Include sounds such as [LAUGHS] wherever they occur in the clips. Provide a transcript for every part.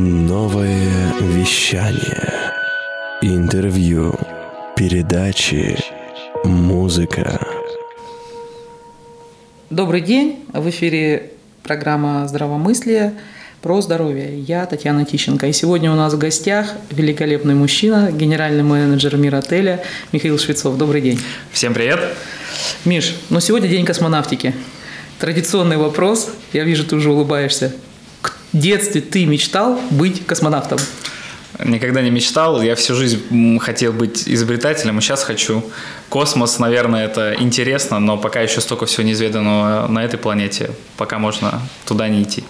Новое вещание. Интервью. Передачи. Музыка. Добрый день. В эфире программа «Здравомыслие» про здоровье. Я Татьяна Тищенко. И сегодня у нас в гостях великолепный мужчина, генеральный менеджер Миротеля Михаил Швецов. Добрый день. Всем привет. Миш, ну сегодня день космонавтики. Традиционный вопрос. Я вижу, ты уже улыбаешься детстве ты мечтал быть космонавтом? Никогда не мечтал. Я всю жизнь хотел быть изобретателем, и сейчас хочу. Космос, наверное, это интересно, но пока еще столько всего неизведанного на этой планете, пока можно туда не идти.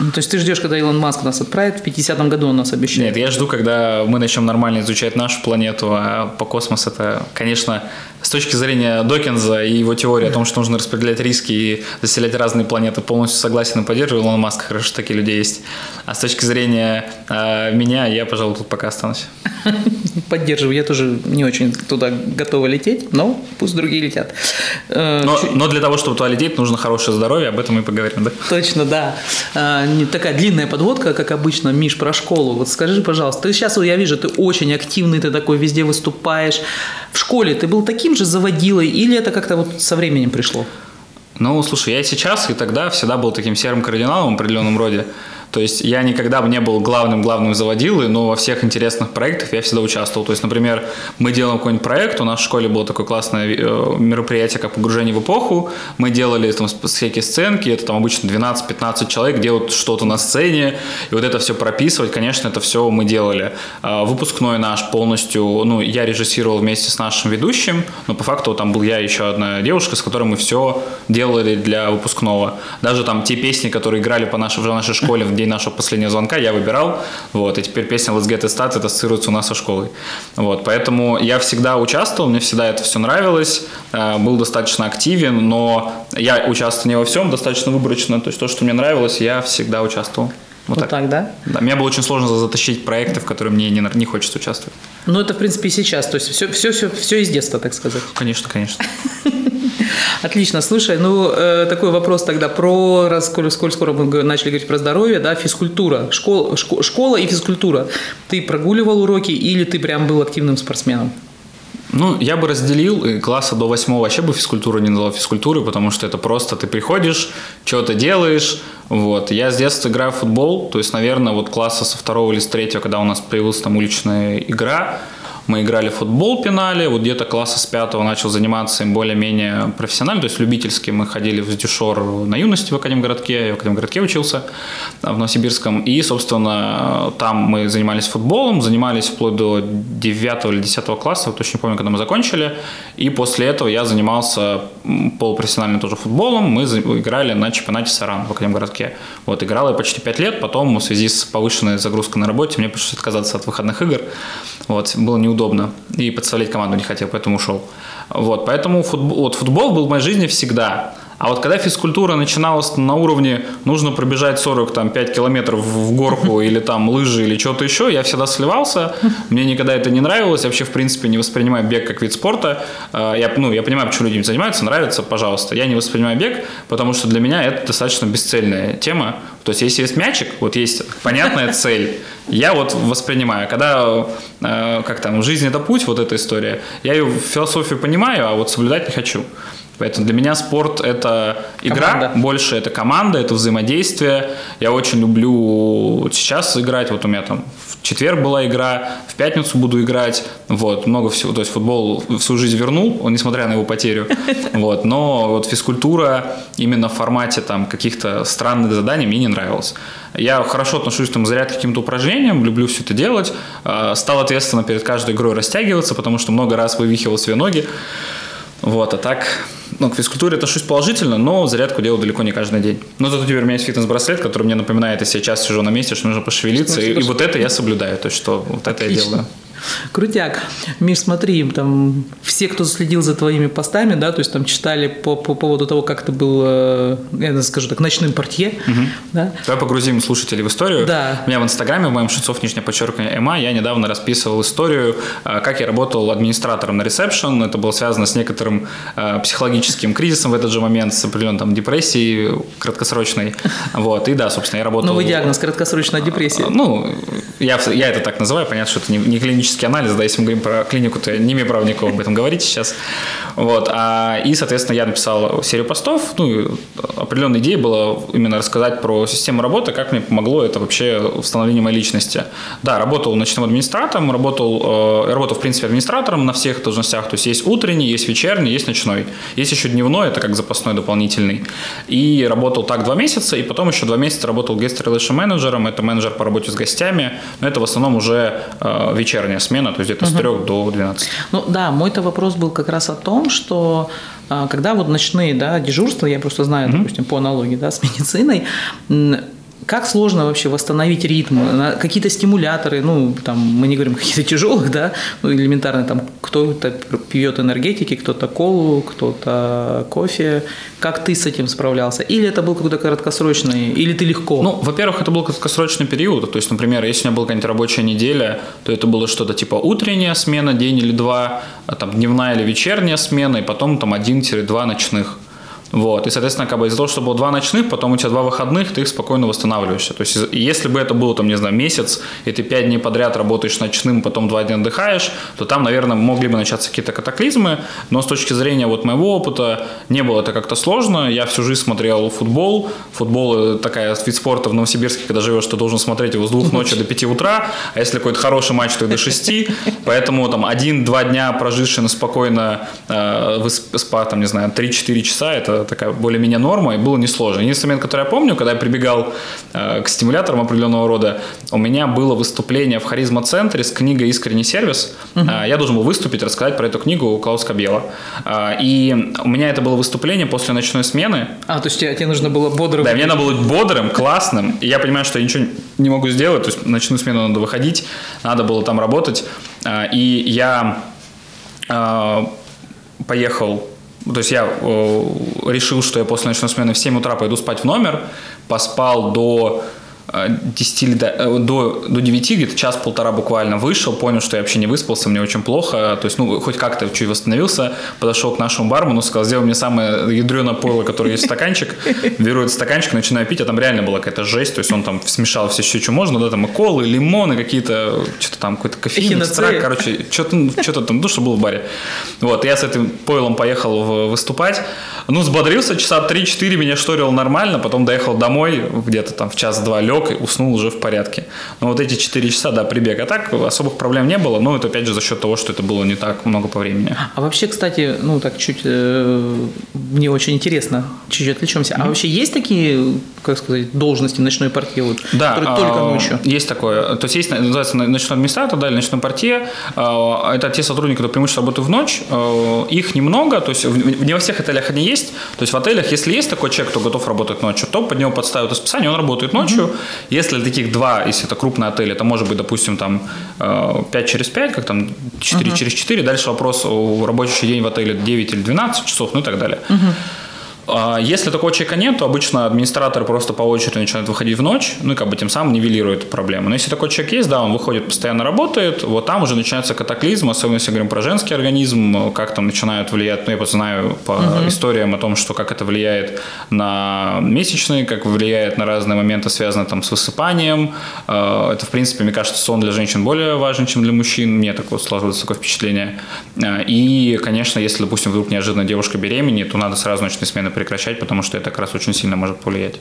Ну, то есть ты ждешь, когда Илон Маск нас отправит, в 50-м году он нас обещает? Нет, я жду, когда мы начнем нормально изучать нашу планету, а по космосу это, конечно, с точки зрения Докинза и его теории о том, что нужно распределять риски и заселять разные планеты, полностью согласен и поддерживаю Илона Маска, хорошо, что такие люди есть. А с точки зрения э, меня, я, пожалуй, тут пока останусь. [LAUGHS] Поддерживаю, я тоже не очень туда готова лететь, но пусть другие летят. Э, но, но для того, чтобы туда лететь, нужно хорошее здоровье, об этом мы поговорим, да? Точно, да. Не такая длинная подводка, как обычно, Миш, про школу. Вот скажи, пожалуйста, ты сейчас, я вижу, ты очень активный, ты такой везде выступаешь. В школе ты был таким же заводилой или это как-то вот со временем пришло? Ну, слушай, я сейчас и тогда всегда был таким серым кардиналом в определенном роде. То есть я никогда бы не был главным-главным заводилой, но во всех интересных проектах я всегда участвовал. То есть, например, мы делаем какой-нибудь проект, у нас в школе было такое классное э, мероприятие, как погружение в эпоху. Мы делали там всякие сценки, это там обычно 12-15 человек делают что-то на сцене, и вот это все прописывать, конечно, это все мы делали. А, выпускной наш полностью, ну, я режиссировал вместе с нашим ведущим, но по факту там был я и еще одна девушка, с которой мы все делали для выпускного. Даже там те песни, которые играли по нашей, в нашей школе в день нашего последнего звонка я выбирал, вот, и теперь песня Let's Get It Started ассоциируется у нас со школой. Вот, поэтому я всегда участвовал, мне всегда это все нравилось, э, был достаточно активен, но я участвовал не во всем, достаточно выборочно, то есть то, что мне нравилось, я всегда участвовал. Вот, вот так. так, да? Да, мне было очень сложно затащить проекты, в которые мне не, не хочется участвовать. Ну, это, в принципе, и сейчас. То есть все, все, все, все из детства, так сказать. Конечно, конечно. [LAUGHS] Отлично. Слушай, ну, э, такой вопрос тогда про, раз, сколь, сколь скоро мы начали говорить про здоровье, да, физкультура, школа, школа и физкультура. Ты прогуливал уроки или ты прям был активным спортсменом? Ну, я бы разделил, и класса до восьмого вообще бы физкультуру не назвал физкультурой, потому что это просто ты приходишь, что-то делаешь, вот. Я с детства играю в футбол, то есть, наверное, вот класса со второго или с третьего, когда у нас появилась там уличная игра, мы играли в футбол, пинали, вот где-то класса с пятого начал заниматься им более-менее профессионально, то есть любительски мы ходили в дюшор на юности в Академгородке, я в Академгородке учился, в Новосибирском, и, собственно, там мы занимались футболом, занимались вплоть до 9 или 10 класса, точно не помню, когда мы закончили, и после этого я занимался полупрофессионально тоже футболом, мы играли на чемпионате Саран в Академгородке. Вот, играл я почти 5 лет, потом в связи с повышенной загрузкой на работе мне пришлось отказаться от выходных игр, вот, было неудобно неудобно. И подставлять команду не хотел, поэтому ушел. Вот, поэтому футбол, вот, футбол был в моей жизни всегда. А вот когда физкультура начиналась на уровне нужно пробежать 40, там, 5 километров в горку [LAUGHS] или там лыжи или что-то еще, я всегда сливался. Мне никогда это не нравилось. Я вообще, в принципе, не воспринимаю бег как вид спорта. А, я, ну, я понимаю, почему люди им занимаются, нравится, пожалуйста. Я не воспринимаю бег, потому что для меня это достаточно бесцельная тема. То есть, если есть мячик, вот есть понятная [LAUGHS] цель, я вот воспринимаю. Когда, э, как там, жизнь это путь, вот эта история, я ее философию понимаю, а вот соблюдать не хочу. Поэтому для меня спорт – это игра, команда. больше это команда, это взаимодействие. Я очень люблю сейчас играть. Вот у меня там в четверг была игра, в пятницу буду играть. Вот, много всего. То есть футбол всю жизнь вернул, несмотря на его потерю. [LAUGHS] Вот, но вот физкультура именно в формате там каких-то странных заданий мне не нравилась. Я хорошо отношусь там, заряд к каким-то упражнениям, люблю все это делать. А, стал ответственно перед каждой игрой растягиваться, потому что много раз вывихивал свои ноги. Вот, а так, ну, к физкультуре отношусь положительно, но зарядку делаю далеко не каждый день. Но зато теперь у меня есть фитнес-браслет, который мне напоминает, если я час сижу на месте, что нужно пошевелиться, и, и вот это я соблюдаю, то есть что вот это Отлично. я делаю. Крутяк. Миш, смотри, там все, кто следил за твоими постами, да, то есть там читали по, по поводу того, как ты был, э, я скажу так, ночным портье. Угу. Да? Давай погрузим слушателей в историю. Да. У меня в Инстаграме, в моем Шицов, нижнее подчеркивание, ЭМА, я недавно расписывал историю, э, как я работал администратором на ресепшн. Это было связано с некоторым э, психологическим кризисом в этот же момент, с определенной там депрессией краткосрочной. Вот. И да, собственно, я работал... Новый диагноз, краткосрочная депрессия. Ну, я, я это так называю, понятно, что это не, не клинический анализ, да, если мы говорим про клинику, то не имею права никого об этом говорить сейчас. Вот, а, и, соответственно, я написал серию постов, ну, определенная идея была именно рассказать про систему работы, как мне помогло это вообще в становлении моей личности. Да, работал ночным администратором, работал, э, работал, в принципе, администратором на всех должностях, то есть есть утренний, есть вечерний, есть ночной. Есть еще дневной, это как запасной дополнительный. И работал так два месяца, и потом еще два месяца работал relation менеджером, это менеджер по работе с гостями, но это в основном уже э, вечерняя смена, то есть где-то угу. с 3 до 12. Ну да, мой-то вопрос был как раз о том, что э, когда вот ночные да, дежурства, я просто знаю, угу. допустим, по аналогии да, с медициной, как сложно вообще восстановить ритм? Какие-то стимуляторы, ну, там, мы не говорим какие-то тяжелых, да, ну, элементарно, там, кто-то пьет энергетики, кто-то колу, кто-то кофе. Как ты с этим справлялся? Или это был какой-то краткосрочный, или ты легко? Ну, во-первых, это был краткосрочный период. То есть, например, если у меня была какая-нибудь рабочая неделя, то это было что-то типа утренняя смена, день или два, а там дневная или вечерняя смена, и потом там один-два ночных. Вот. И, соответственно, как бы из-за того, что было два ночных, потом у тебя два выходных, ты их спокойно восстанавливаешься. То есть, если бы это было, там, не знаю, месяц, и ты пять дней подряд работаешь ночным, потом два дня отдыхаешь, то там, наверное, могли бы начаться какие-то катаклизмы. Но с точки зрения вот моего опыта, не было это как-то сложно. Я всю жизнь смотрел футбол. Футбол – такая вид спорта в Новосибирске, когда живешь, ты должен смотреть его с двух ночи до пяти утра, а если какой-то хороший матч, то и до шести. Поэтому там один-два дня проживший спокойно э, спа, там, не знаю, 3-4 часа – это такая более-менее норма, и было несложно. Единственный момент, который я помню, когда я прибегал э, к стимуляторам определенного рода, у меня было выступление в Харизма-центре с книгой «Искренний сервис». Угу. Э, я должен был выступить, рассказать про эту книгу у Клауса Кабела. Э, и у меня это было выступление после ночной смены. А, то есть тебе, тебе нужно было бодрым? Да, мне надо было быть бодрым, классным. И я понимаю, что я ничего не могу сделать, то есть ночную смену надо выходить, надо было там работать. И я поехал то есть я э, решил, что я после ночной смены в 7 утра пойду спать в номер, поспал до 10 или до, э, до, до 9, где-то час-полтора буквально вышел, понял, что я вообще не выспался, мне очень плохо, то есть, ну, хоть как-то чуть восстановился, подошел к нашему бармену, сказал, сделай мне самое ядреное пойло, которое есть стаканчик, беру этот стаканчик, начинаю пить, а там реально была какая-то жесть, то есть он там смешал все, что можно, да, там и колы, и лимоны, какие-то, что-то там, какой-то кофеин, экстракт, короче, что-то, что-то там, ну, что было в баре. Вот, я с этим пойлом поехал выступать, ну, взбодрился, часа 3-4 меня шторил нормально, потом доехал домой, где-то там в час-два лег, лег и уснул уже в порядке. Но вот эти 4 часа, да, прибег. А так особых проблем не было, но это опять же за счет того, что это было не так много по времени. А вообще, кстати, ну так чуть, э, мне очень интересно, чуть-чуть отвлечемся. Mm-hmm. А вообще есть такие, как сказать, должности ночной партии, вот, да, которые только а, ночью? Есть такое. То есть есть, называется ночной администратор, да, или ночной партия. А, это те сотрудники, которые преимущественно работают в ночь. А, их немного, то есть не во всех отелях они есть. То есть в отелях, если есть такой человек, кто готов работать ночью, то под него подставят расписание, он работает ночью. Если таких два, если это крупный отель, это может быть, допустим, там 5 э, через 5, как там 4 uh-huh. через 4. Дальше вопрос, рабочий день в отеле 9 или 12 часов, ну и так далее. Uh-huh. А если такого человека нет, то обычно администратор просто по очереди начинает выходить в ночь, ну и как бы тем самым нивелирует проблему. Но если такой человек есть, да, он выходит, постоянно работает, вот там уже начинается катаклизм, особенно если говорим про женский организм, как там начинают влиять, ну я знаю по угу. историям о том, что как это влияет на месячные, как влияет на разные моменты, связанные там с высыпанием. А, это, в принципе, мне кажется, сон для женщин более важен, чем для мужчин, мне такое складывается такое впечатление. А, и, конечно, если, допустим, вдруг неожиданно девушка беременеет, то надо сразу ночные смены прекращать, потому что это как раз очень сильно может повлиять.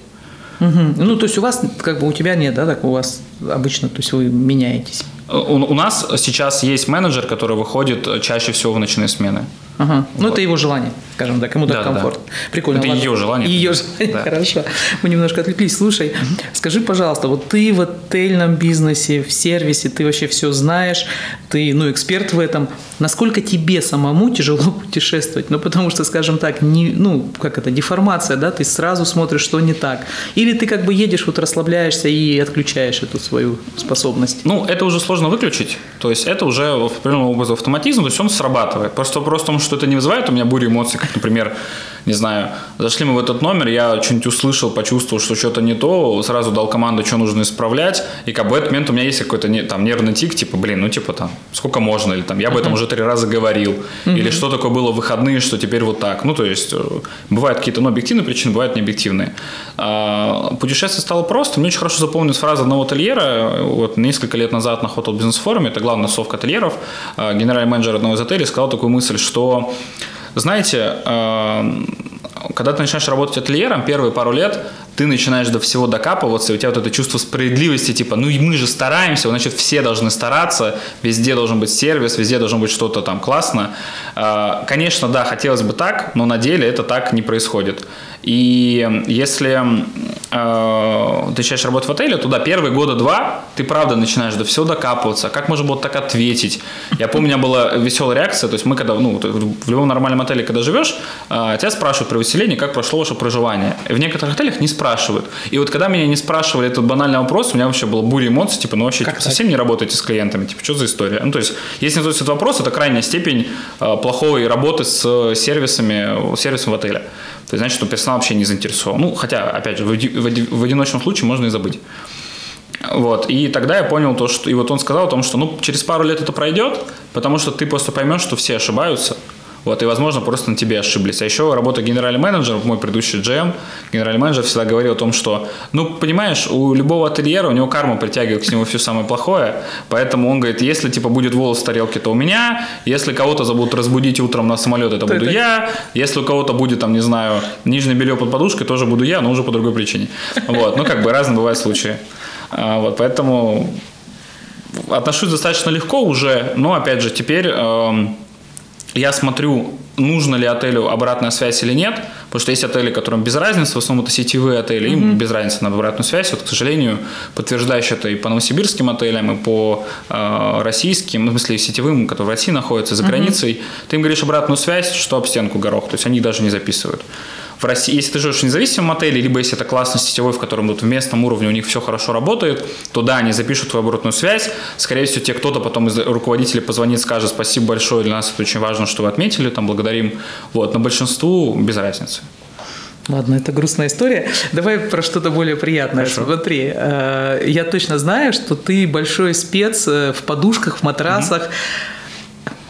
Угу. Ну, то есть у вас, как бы у тебя нет, да, так у вас обычно, то есть вы меняетесь? У, у нас сейчас есть менеджер, который выходит чаще всего в ночные смены. Ага. Ну, это его желание, скажем так, ему так Да, да, комфортно. да. Прикольно. Это ладно. ее желание. Ее желание, Да. хорошо. Мы немножко отвлеклись. Слушай, скажи, пожалуйста, вот ты в отельном бизнесе, в сервисе, ты вообще все знаешь, ты, ну, эксперт в этом. Насколько тебе самому тяжело [LAUGHS] путешествовать? Ну, потому что, скажем так, не, ну, как это, деформация, да, ты сразу смотришь, что не так. Или ты как бы едешь, вот расслабляешься и отключаешь эту свою способность. Ну, это уже сложно выключить. То есть это уже в определенном образом автоматизм, то есть он срабатывает. Просто вопрос в том, что это не вызывает у меня бурю эмоций, как, например, не знаю, зашли мы в этот номер, я что-нибудь услышал, почувствовал, что что-то не то, сразу дал команду, что нужно исправлять, и как бы в этот момент у меня есть какой-то не- там нервный тик, типа, блин, ну типа там, сколько можно, или там, я об этом уже три раза говорил, или что такое было в выходные, что теперь вот так. Ну, то есть, э, бывают какие-то, ну, объективные причины, бывают необъективные. А, Путешествие стало просто. Мне очень хорошо запомнилась фраза одного ательера, вот несколько лет назад на Hotel Business Forum, это главный совка ательеров, а, генеральный менеджер одного из отелей сказал такую мысль, что знаете, э, когда ты начинаешь работать ательером, первые пару лет ты начинаешь до всего докапываться, и у тебя вот это чувство справедливости, типа, ну и мы же стараемся, значит, все должны стараться, везде должен быть сервис, везде должно быть что-то там классно. Э, Конечно, да, хотелось бы так, но на деле это так не происходит. И если э, ты начинаешь работать в отеле, то да, первые года два ты правда начинаешь до всего докапываться. Как можно было так ответить? Я помню, у меня была веселая реакция. То есть мы когда, ну, в любом нормальном отеле, когда живешь, э, тебя спрашивают при выселении, как прошло ваше проживание. И в некоторых отелях не спрашивают. И вот когда меня не спрашивали этот банальный вопрос, у меня вообще была буря эмоций, типа, ну вообще Как типа, так? совсем не работаете с клиентами, типа, что за история? Ну, то есть, если не задают этот вопрос, это крайняя степень э, плохой работы с сервисами, сервисом в отеле. То есть, значит, что персонал вообще не заинтересован. Ну, хотя, опять же, в, в в одиночном случае можно и забыть. Вот, и тогда я понял то, что, и вот он сказал о том, что, ну, через пару лет это пройдет, потому что ты просто поймешь, что все ошибаются, вот, и, возможно, просто на тебе ошиблись. А еще работа генеральным менеджером, мой предыдущий GM, генеральный менеджер всегда говорил о том, что, ну, понимаешь, у любого ательера, у него карма притягивает к нему все самое плохое, поэтому он говорит, если, типа, будет волос в тарелке, то у меня, если кого-то забудут разбудить утром на самолет, это То буду я, если у кого-то будет, там, не знаю, нижнее белье под подушкой, тоже буду я, но уже по другой причине. Вот, ну, как бы разные бывают случаи. А, Вот, поэтому отношусь достаточно легко уже, но, опять же, теперь эм, я смотрю, нужно ли отелю обратная связь или нет, потому что есть отели, которым без разницы, в основном это сетевые отели, им без разницы на обратную связь. Вот, к сожалению, подтверждаешь это и по новосибирским отелям, и по э, российским, ну, в смысле сетевым, которые в России находятся, за границей. Ты им говоришь обратную связь, что об стенку горох, то есть они даже не записывают. В России, если ты живешь в независимом отеле, либо если это классный сетевой, в котором вот в местном уровне у них все хорошо работает, то да, они запишут твою обратную связь. Скорее всего, тебе кто-то потом из руководителей позвонит, скажет спасибо большое, для нас это очень важно, что вы отметили, там благодарим. Вот, но большинству без разницы. Ладно, это грустная история. Давай про что-то более приятное. Хорошо. Смотри, э, я точно знаю, что ты большой спец э, в подушках, в матрасах.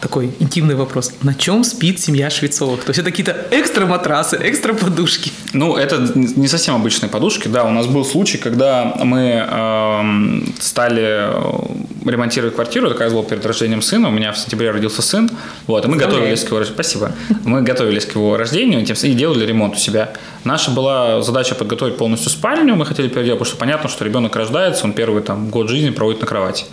Такой интимный вопрос. На чем спит семья Швецовых? То есть это какие-то экстра матрасы, экстра подушки. Ну, это не совсем обычные подушки. Да, у нас был случай, когда мы эм, стали э, ремонтировать квартиру. Раз было перед рождением сына. У меня в сентябре родился сын. Вот, и мы Поздравляю. готовились к его рождению. Спасибо. Мы готовились к его рождению и делали ремонт у себя. Наша была задача подготовить полностью спальню. Мы хотели переделать, потому что понятно, что ребенок рождается, он первый там, год жизни проводит на кровати.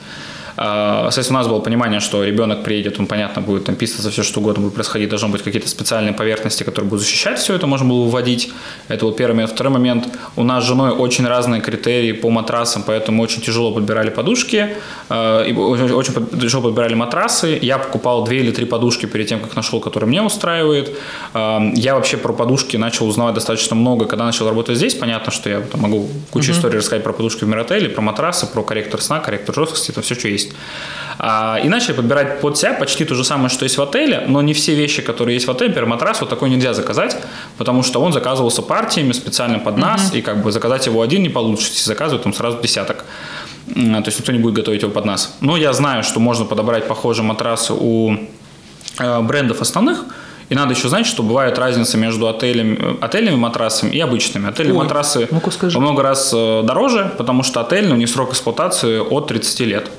А, Соответственно, у нас было понимание, что ребенок приедет, он, понятно, будет там писаться, все что угодно будет происходить, должны быть какие-то специальные поверхности, которые будут защищать все это, можно было выводить. Это вот первый момент. Второй момент, у нас с женой очень разные критерии по матрасам, поэтому очень тяжело подбирали подушки, э, и очень тяжело подбирали матрасы. Я покупал две или три подушки перед тем, как нашел, которые мне устраивает. Э, Я вообще про подушки начал узнавать достаточно много, когда начал работать здесь. Понятно, что я там, могу кучу историй рассказать про подушки в Миротеле, про матрасы, про корректор сна, корректор жесткости, это все, что есть. А, И начали подбирать под себя почти то же самое, что есть в отеле, но не все вещи, которые есть в отеле, например, матрас вот такой нельзя заказать, потому что он заказывался партиями специально под нас, и как бы заказать его один не получится, заказывают там сразу десяток. То есть никто не будет готовить его под нас. Но я знаю, что можно подобрать похожие матрасы у э, брендов основных, и надо еще знать, что бывает разница между отелями, э, отельными матрасами и обычными. Отельные Ой, матрасы ну-ка скажи. во много раз э, дороже, потому что отельные у них срок эксплуатации от 30 лет.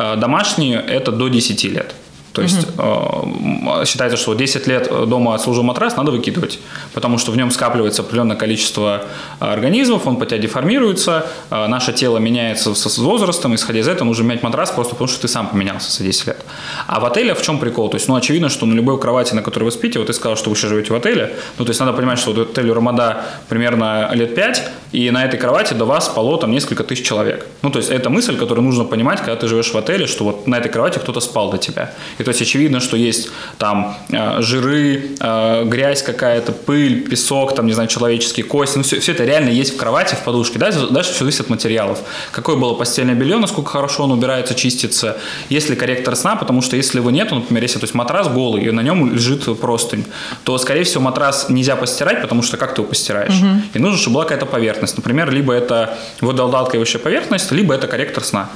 Э, Домашние – это до 10 лет. То есть э, считается, что 10 лет дома отслужил матрас, надо выкидывать, потому что в нем скапливается определенное количество организмов, он по тебя деформируется, э, наше тело меняется с возрастом, исходя из этого нужно менять матрас просто потому, что ты сам поменялся за 10 лет. А в отеле в чем прикол? То есть, ну, очевидно, что на любой кровати, на которой вы спите, вот ты сказал, что вы еще живете в отеле, ну, то есть надо понимать, что вот отелю Рамада примерно лет 5, и на этой кровати до вас спало там несколько тысяч человек. Ну, то есть это мысль, которую нужно понимать, когда ты живешь в отеле, что вот на этой кровати кто-то спал до тебя. И то есть очевидно, что есть там э, жиры, э, грязь какая-то, пыль, песок, там, не знаю, человеческие кости. Ну, все, все это реально есть в кровати, в подушке. Дальше, дальше все зависит от материалов. Какое было постельное белье, насколько хорошо он убирается, чистится. Есть ли корректор сна, потому что если его нет, например, если то есть матрас голый, и на нем лежит простынь, то, скорее всего, матрас нельзя постирать, потому что как ты его постираешь? Угу. И нужно, чтобы была какая-то поверхность. Например, либо это водоотдалкивающая поверхность, либо это корректор сна.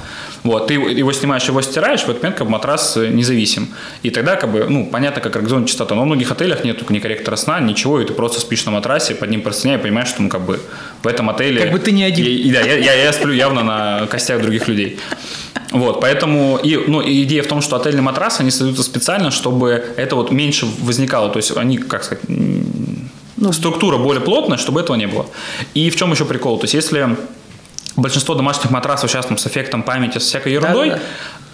Вот, ты его снимаешь, его стираешь, в этот момент как матрас независим. И тогда, как бы, ну, понятно, как организована частота. Но в многих отелях нет ни корректора сна, ничего, и ты просто спишь на матрасе, под ним простыня и понимаешь, что, ну, как бы, в этом отеле... Как бы ты не один. И, да, я, я, я сплю явно на костях других людей. Вот, поэтому и, ну, идея в том, что отельные матрасы, они создаются специально, чтобы это вот меньше возникало. То есть они, как сказать, ну, структура более плотная, чтобы этого не было. И в чем еще прикол? То есть если большинство домашних матрасов сейчас там с эффектом памяти, с всякой ерундой, да, да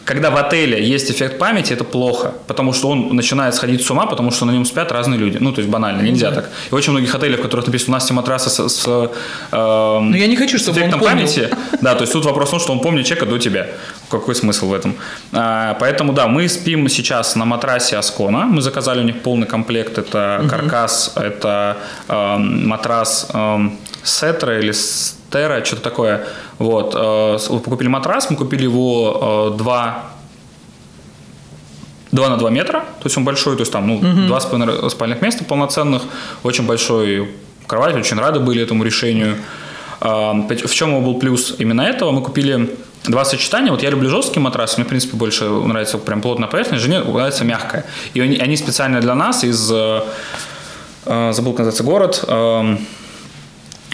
когда в отеле есть эффект памяти, это плохо, потому что он начинает сходить с ума, потому что на нем спят разные люди. Ну, то есть банально, нельзя mm-hmm. так. И очень многих отелей, в которых написано, у нас все матрасы с, с э, Но я не хочу, чтобы эффектом он памяти. [LAUGHS] Да, то есть тут вопрос в том, что он помнит человека до тебя. Какой смысл в этом? А, поэтому, да, мы спим сейчас на матрасе Аскона. Мы заказали у них полный комплект. Это mm-hmm. каркас, это э, матрас э, Сетра или Стера, что-то такое. Вот. Э, купили матрас, мы купили его 2 2 на 2 метра, то есть он большой, то есть там ну, угу. два спальных места полноценных, очень большой кровать, очень рады были этому решению. Э, в чем его был плюс именно этого? Мы купили два сочетания. Вот я люблю жесткий матрас, мне, в принципе, больше нравится прям плотная поверхность, жене нравится мягкая. И они, они специально для нас из... Э, забыл, как называется город эм,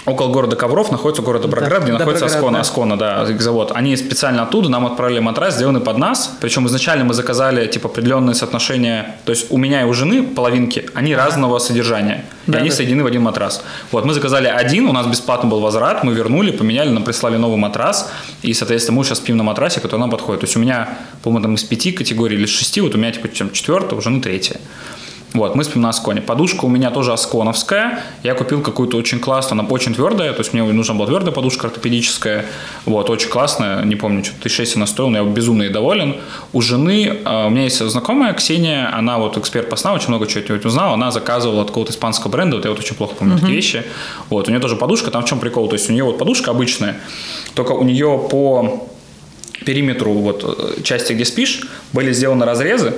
около города Ковров находится город Доброград, да, где находится Аскона, да. Аскона, да, завод. Они специально оттуда нам отправили матрас, сделанный под нас. Причем изначально мы заказали типа определенные соотношения. То есть у меня и у жены половинки, они ага. разного содержания. Да, и они да. соединены в один матрас. Вот, мы заказали один, у нас бесплатно был возврат, мы вернули, поменяли, нам прислали новый матрас. И, соответственно, мы сейчас спим на матрасе, который нам подходит. То есть у меня, по-моему, там из пяти категорий или из шести, вот у меня типа четвертая, у жены третья. Вот, мы спим на Асконе. Подушка у меня тоже асконовская. Я купил какую-то очень классную, она очень твердая, то есть мне нужна была твердая подушка ортопедическая. Вот, очень классная, не помню, что-то тысяч шесть она стоила, но я безумно и доволен. У жены, а, у меня есть знакомая Ксения, она вот эксперт по сна, очень много чего узнала, она заказывала от какого-то испанского бренда, вот я вот очень плохо помню uh-huh. такие вещи. Вот, у нее тоже подушка, там в чем прикол, то есть у нее вот подушка обычная, только у нее по периметру вот э, части, где спишь, были сделаны разрезы,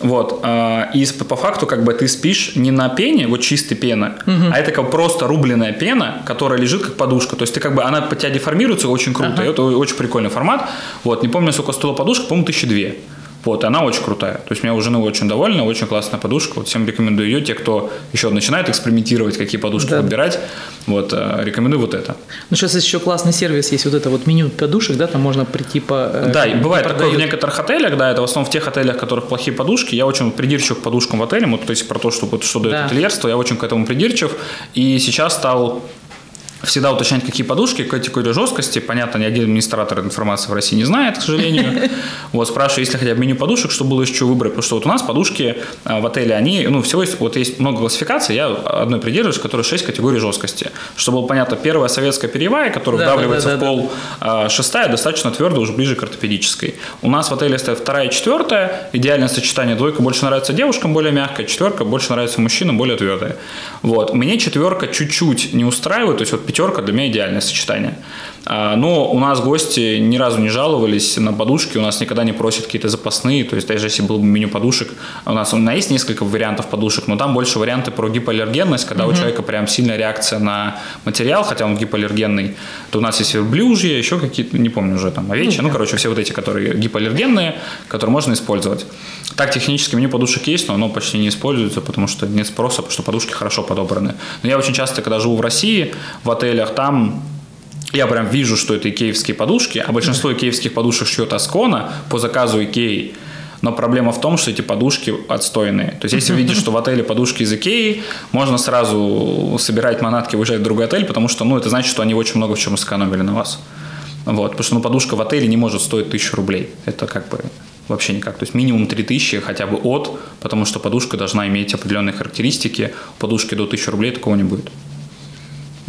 вот. А, и по факту как бы ты спишь не на пене, вот чистой пена, угу. а это как просто рубленная пена, которая лежит как подушка. То есть ты как бы, она по тебя деформируется очень круто. Ага. И это очень прикольный формат. Вот. Не помню, сколько стоила подушка, по-моему, тысячи две. Вот, она очень крутая. То есть у меня у жены очень довольна, очень классная подушка. Вот всем рекомендую ее. Те, кто еще начинает экспериментировать, какие подушки да. подбирать, вот, э, рекомендую вот это. Ну, сейчас еще классный сервис есть, вот это вот меню подушек, да, там можно прийти по... Э, да, и бывает такое в некоторых отелях, да, это в основном в тех отелях, в которых плохие подушки. Я очень придирчив к подушкам в отеле, вот, то есть про то, что, что дает да. ательерство, я очень к этому придирчив. И сейчас стал всегда уточнять, какие подушки, какой какой жесткости. Понятно, ни один администратор информации в России не знает, к сожалению. [LAUGHS] Вот спрашиваю, если хотя бы меню подушек, что было еще выбрать. Потому что вот у нас подушки а, в отеле, они, ну, всего есть, вот есть много классификаций, я одной придерживаюсь, в которой 6 категорий жесткости. Чтобы было понятно, первая советская перьевая, которая да, вдавливается да, да, в пол, да. шестая достаточно твердая, уже ближе к ортопедической. У нас в отеле стоит вторая и четвертая, идеальное сочетание. Двойка больше нравится девушкам, более мягкая, четверка больше нравится мужчинам, более твердая. Вот. Мне четверка чуть-чуть не устраивает, то есть вот пятерка для меня идеальное сочетание. А, но у нас гости ни разу не жаловались на подушки, у нас никогда не просят какие-то запасные, то есть даже если было бы меню подушек, у нас, у нас есть несколько вариантов подушек, но там больше варианты про гипоаллергенность, когда угу. у человека прям сильная реакция на материал, хотя он гипоаллергенный, то у нас есть верблюжье, еще какие-то, не помню уже, там овечьи, ну, ну короче, все вот эти, которые гипоаллергенные, которые можно использовать. Так технически меню подушек есть, но оно почти не используется, потому что нет спроса, потому что подушки хорошо подобраны. Но я очень часто, когда живу в России, в отелях, там я прям вижу, что это икеевские подушки, а большинство икеевских подушек шьет Аскона по заказу Икеи. Но проблема в том, что эти подушки отстойные. То есть, если видишь, что в отеле подушки из Икеи, можно сразу собирать манатки, уезжать в другой отель, потому что, ну, это значит, что они очень много в чем сэкономили на вас. Вот, потому что ну, подушка в отеле не может стоить тысячу рублей. Это как бы вообще никак. То есть минимум 3000 хотя бы от, потому что подушка должна иметь определенные характеристики. Подушки до 1000 рублей такого не будет.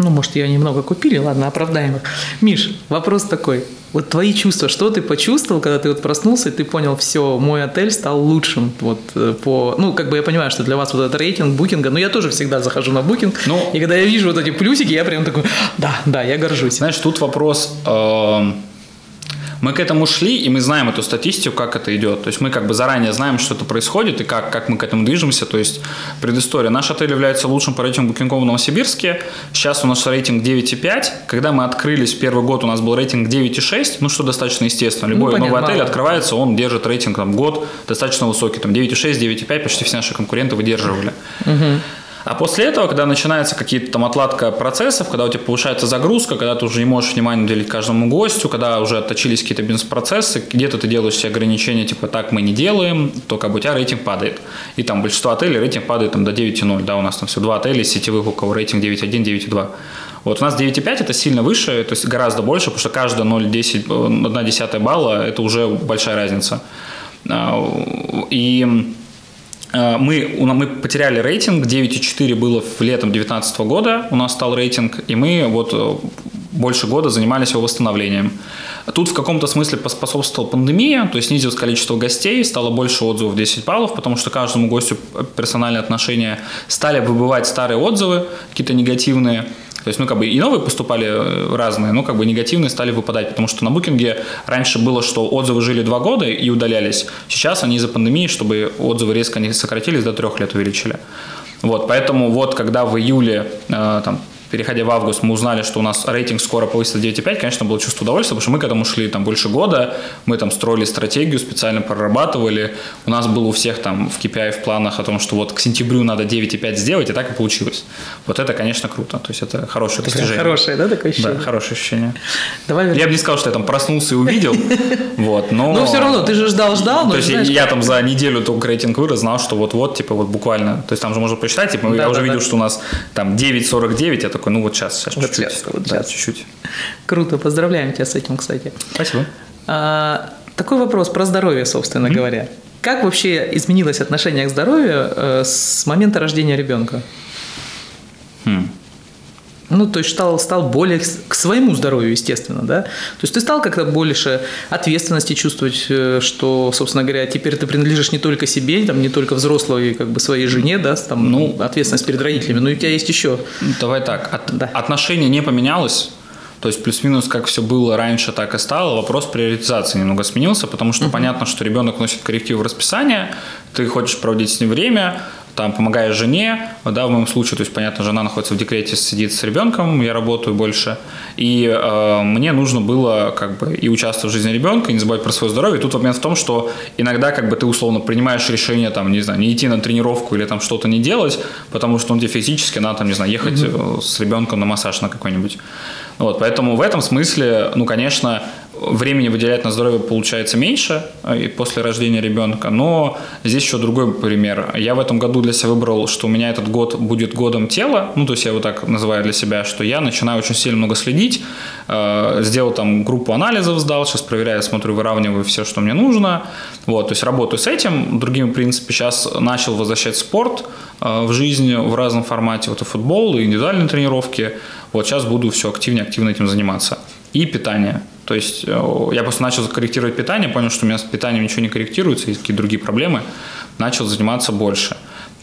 Ну, может, ее немного купили, ладно, оправдаем их. Миш, вопрос такой. Вот твои чувства, что ты почувствовал, когда ты вот проснулся, и ты понял, все, мой отель стал лучшим вот э, по... Ну, как бы я понимаю, что для вас вот этот рейтинг букинга, но я тоже всегда захожу на букинг, ну, и когда я вижу вот эти плюсики, я прям такой, да, да, я горжусь. Знаешь, тут вопрос... Э мы к этому шли, и мы знаем эту статистику, как это идет. То есть мы как бы заранее знаем, что это происходит и как, как мы к этому движемся. То есть предыстория. Наш отель является лучшим по рейтингу Booking.com в Новосибирске. Сейчас у нас рейтинг 9,5. Когда мы открылись первый год, у нас был рейтинг 9,6, ну что достаточно естественно. Любой ну, понятно, новый отель мало. открывается, он держит рейтинг там, год достаточно высокий. Там 9,6, 9,5, почти все наши конкуренты выдерживали. Угу. А после этого, когда начинается какие-то там отладка процессов, когда у тебя повышается загрузка, когда ты уже не можешь внимание уделить каждому гостю, когда уже отточились какие-то бизнес-процессы, где-то ты делаешь все ограничения, типа так мы не делаем, то как бы у тебя рейтинг падает. И там большинство отелей рейтинг падает там до 9,0, да, у нас там все два отеля сетевых, у кого рейтинг 9,1, 9,2. Вот у нас 9,5 это сильно выше, то есть гораздо больше, потому что каждая 0,10, 1 десятая балла это уже большая разница. А, и мы, мы потеряли рейтинг, 9,4 было в летом 2019 года, у нас стал рейтинг, и мы вот э, больше года занимались его восстановлением. Тут в каком-то смысле поспособствовала пандемия, то есть снизилось количество гостей, стало больше отзывов 10 баллов, потому что каждому гостю персональные отношения стали выбывать старые отзывы, какие-то негативные, то есть, ну, как бы и новые поступали э, разные, но как бы негативные стали выпадать, потому что на букинге раньше было, что отзывы жили два года и удалялись. Сейчас они из-за пандемии, чтобы отзывы резко не сократились, до трех лет увеличили. Вот, поэтому вот когда в июле, э, там, переходя в август, мы узнали, что у нас рейтинг скоро повысится 9,5, конечно, было чувство удовольствия, потому что мы к этому шли там больше года, мы там строили стратегию, специально прорабатывали, у нас было у всех там в KPI в планах о том, что вот к сентябрю надо 9,5 сделать, и так и получилось. Вот это, конечно, круто, то есть это хорошее это достижение. Хорошее, да, такое ощущение? Да, хорошее ощущение. Давай я бы не сказал, что я там проснулся и увидел, [LAUGHS] вот, но... Но все равно, ты же ждал-ждал, То есть я там за неделю только рейтинг вырос, знал, что вот-вот, типа вот буквально, то есть там же можно посчитать, типа я уже видел, что у нас там 9,49, это такой, ну вот сейчас, сейчас вот чуть-чуть. Сейчас, вот да, сейчас. чуть-чуть. Круто, поздравляем тебя с этим, кстати. Спасибо. А, такой вопрос про здоровье, собственно mm-hmm. говоря. Как вообще изменилось отношение к здоровью э, с момента рождения ребенка? Хм. Ну, то есть стал, стал более к своему здоровью, естественно, да? То есть ты стал как-то больше ответственности чувствовать, э, что, собственно говоря, теперь ты принадлежишь не только себе, там, не только взрослой, как бы своей жене, да, там, ну, ответственность перед родителями, но и у тебя есть еще. Давай так, от, да. отношение не поменялось, то есть плюс-минус как все было раньше, так и стало. Вопрос приоритизации немного сменился, потому что uh-huh. понятно, что ребенок носит коррективы в расписание, ты хочешь проводить с ним время, там помогаешь жене, да, в моем случае, то есть, понятно, жена находится в декрете, сидит с ребенком, я работаю больше, и э, мне нужно было как бы и участвовать в жизни ребенка, и не забывать про свое здоровье. И тут момент в том, что иногда как бы ты условно принимаешь решение, там, не знаю, не идти на тренировку или там что-то не делать, потому что он тебе физически надо, там, не знаю, ехать mm-hmm. с ребенком на массаж на какой-нибудь. Вот, поэтому в этом смысле, ну, конечно, времени выделять на здоровье получается меньше э, после рождения ребенка, но здесь еще другой пример. Я в этом году для себя выбрал, что у меня этот год будет годом тела, ну, то есть я вот так называю для себя, что я начинаю очень сильно много следить, э, сделал там группу анализов, сдал, сейчас проверяю, смотрю, выравниваю все, что мне нужно, вот, то есть работаю с этим, другими, в принципе, сейчас начал возвращать спорт э, в жизнь в разном формате, вот и футбол, и индивидуальные тренировки, вот сейчас буду все активнее, активно этим заниматься. И питание. То есть э, я просто начал корректировать питание, понял, что у меня с питанием ничего не корректируется, есть какие-то другие проблемы, начал заниматься больше.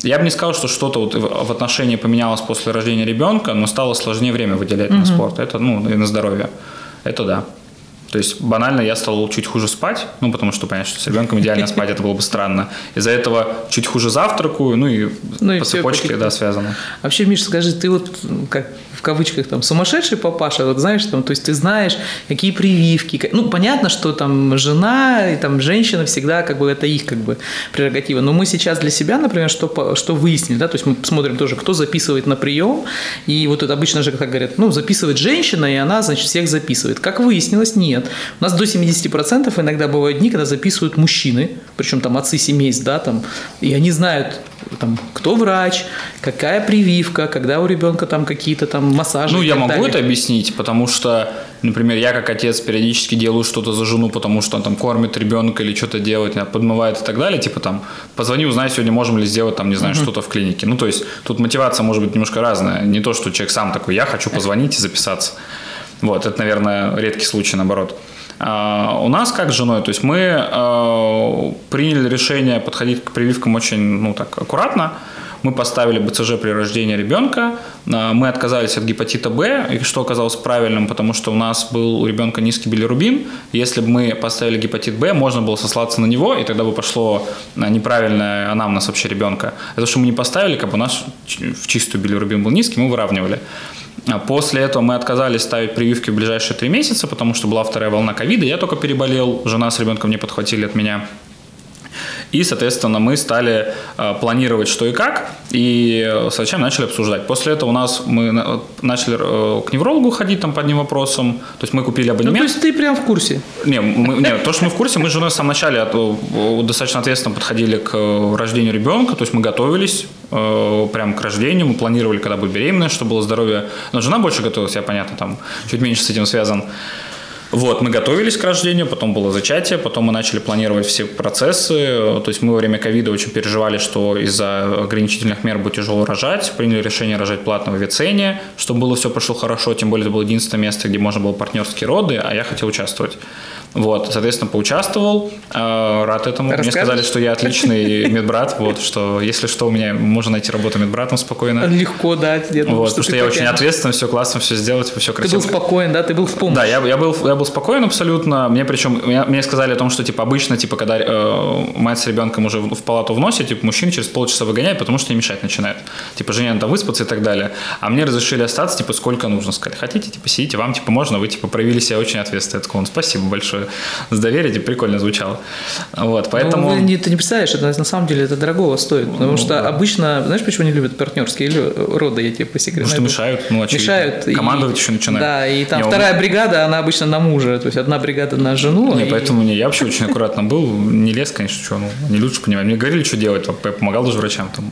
Я бы не сказал, что что-то вот в отношении поменялось после рождения ребенка, но стало сложнее время выделять mm-hmm. на спорт. Это, ну, и на здоровье. Это да. То есть банально я стал чуть хуже спать, ну потому что понятно, что с ребенком идеально спать это было бы странно. Из-за этого чуть хуже завтракаю, ну и ну, по цепочке, да, связано. Вообще, Миша, скажи, ты вот как в кавычках там сумасшедший папаша, вот знаешь, там, то есть ты знаешь, какие прививки. Ну, понятно, что там жена и там женщина всегда как бы это их как бы прерогатива. Но мы сейчас для себя, например, что, что выяснили, да, то есть мы смотрим тоже, кто записывает на прием, и вот это обычно же, как говорят, ну, записывает женщина, и она, значит, всех записывает. Как выяснилось, нет нет. У нас до 70% иногда бывают дни, когда записывают мужчины, причем там отцы семейств, да, там, и они знают, там, кто врач, какая прививка, когда у ребенка там какие-то там массажи. Ну, я могу далее. это объяснить, потому что, например, я как отец периодически делаю что-то за жену, потому что он там кормит ребенка или что-то делает, подмывает и так далее. Типа там, позвони, узнай, сегодня можем ли сделать там, не знаю, что-то в клинике. Ну, то есть тут мотивация может быть немножко разная. Не то, что человек сам такой, я хочу позвонить и записаться. Вот, это, наверное, редкий случай, наоборот. А, у нас как с женой, то есть мы а, приняли решение подходить к прививкам очень, ну так, аккуратно. Мы поставили БЦЖ при рождении ребенка, а, мы отказались от гепатита Б, что оказалось правильным, потому что у нас был у ребенка низкий билирубин. Если бы мы поставили гепатит Б, можно было сослаться на него, и тогда бы пошло а, неправильное анамнез вообще ребенка. Это что мы не поставили, как бы у нас в чистую билирубин был низкий, мы выравнивали. А После этого мы отказались ставить прививки в ближайшие три месяца, потому что была вторая волна ковида, я только переболел, жена с ребенком не подхватили от меня. И, соответственно, мы стали э, планировать, что и как, и э, с врачами начали обсуждать. После этого у нас мы на- начали э, к неврологу ходить там по одним вопросам, то есть мы купили Ну, то абонемент. есть ты прям в курсе. Не, мы, не, то, что мы в курсе, мы с женой в самом начале э, достаточно ответственно подходили к э, рождению ребенка, то есть мы готовились э, прям к рождению, мы планировали, когда будет беременная, чтобы было здоровье. Но жена больше готовилась, я, понятно, там чуть меньше с этим связан. Вот, мы готовились к рождению, потом было зачатие, потом мы начали планировать все процессы. То есть мы во время ковида очень переживали, что из-за ограничительных мер будет тяжело рожать. Приняли решение рожать платно в чтобы было все прошло хорошо. Тем более это было единственное место, где можно было партнерские роды, а я хотел участвовать. Вот, соответственно, поучаствовал, э, рад этому. Мне сказали, что я отличный медбрат, вот, что если что, у меня можно найти работу медбратом спокойно. Легко, да. Я думаю, Вот, потому что ты я очень потянешь. ответственно, все классно, все сделать, все Ты красиво. был спокоен, да? Ты был в помощи. Да, я, я, был, я был спокоен абсолютно. Мне причем, мне, мне сказали о том, что типа обычно, типа, когда э, мать с ребенком уже в, в палату вносит, типа, мужчин через полчаса выгоняет, потому что не мешать начинает. Типа, жене надо выспаться и так далее. А мне разрешили остаться, типа, сколько нужно сказать. Хотите, типа, сидите, вам, типа, можно, вы, типа, проявили себя очень ответственно. Я такой, «Ну, спасибо большое за доверие, типа, прикольно звучало. Вот, поэтому... Ну, вы не- ты не представляешь, это на самом деле это дорогого стоит. Потому что обычно, знаешь, почему не любят партнерские роды, я тебе по секрету. Ну, что мешают, ну, очевидно. Мешают. и- Командовать еще начинают. Да, и там Не, он- вторая бригада, она обычно на мужа. То есть одна бригада на жену. Не, и- поэтому не, я вообще очень аккуратно был, не лез, конечно, что, ну, не лучше понимать. Мне говорили, что делать, я помогал даже врачам, там,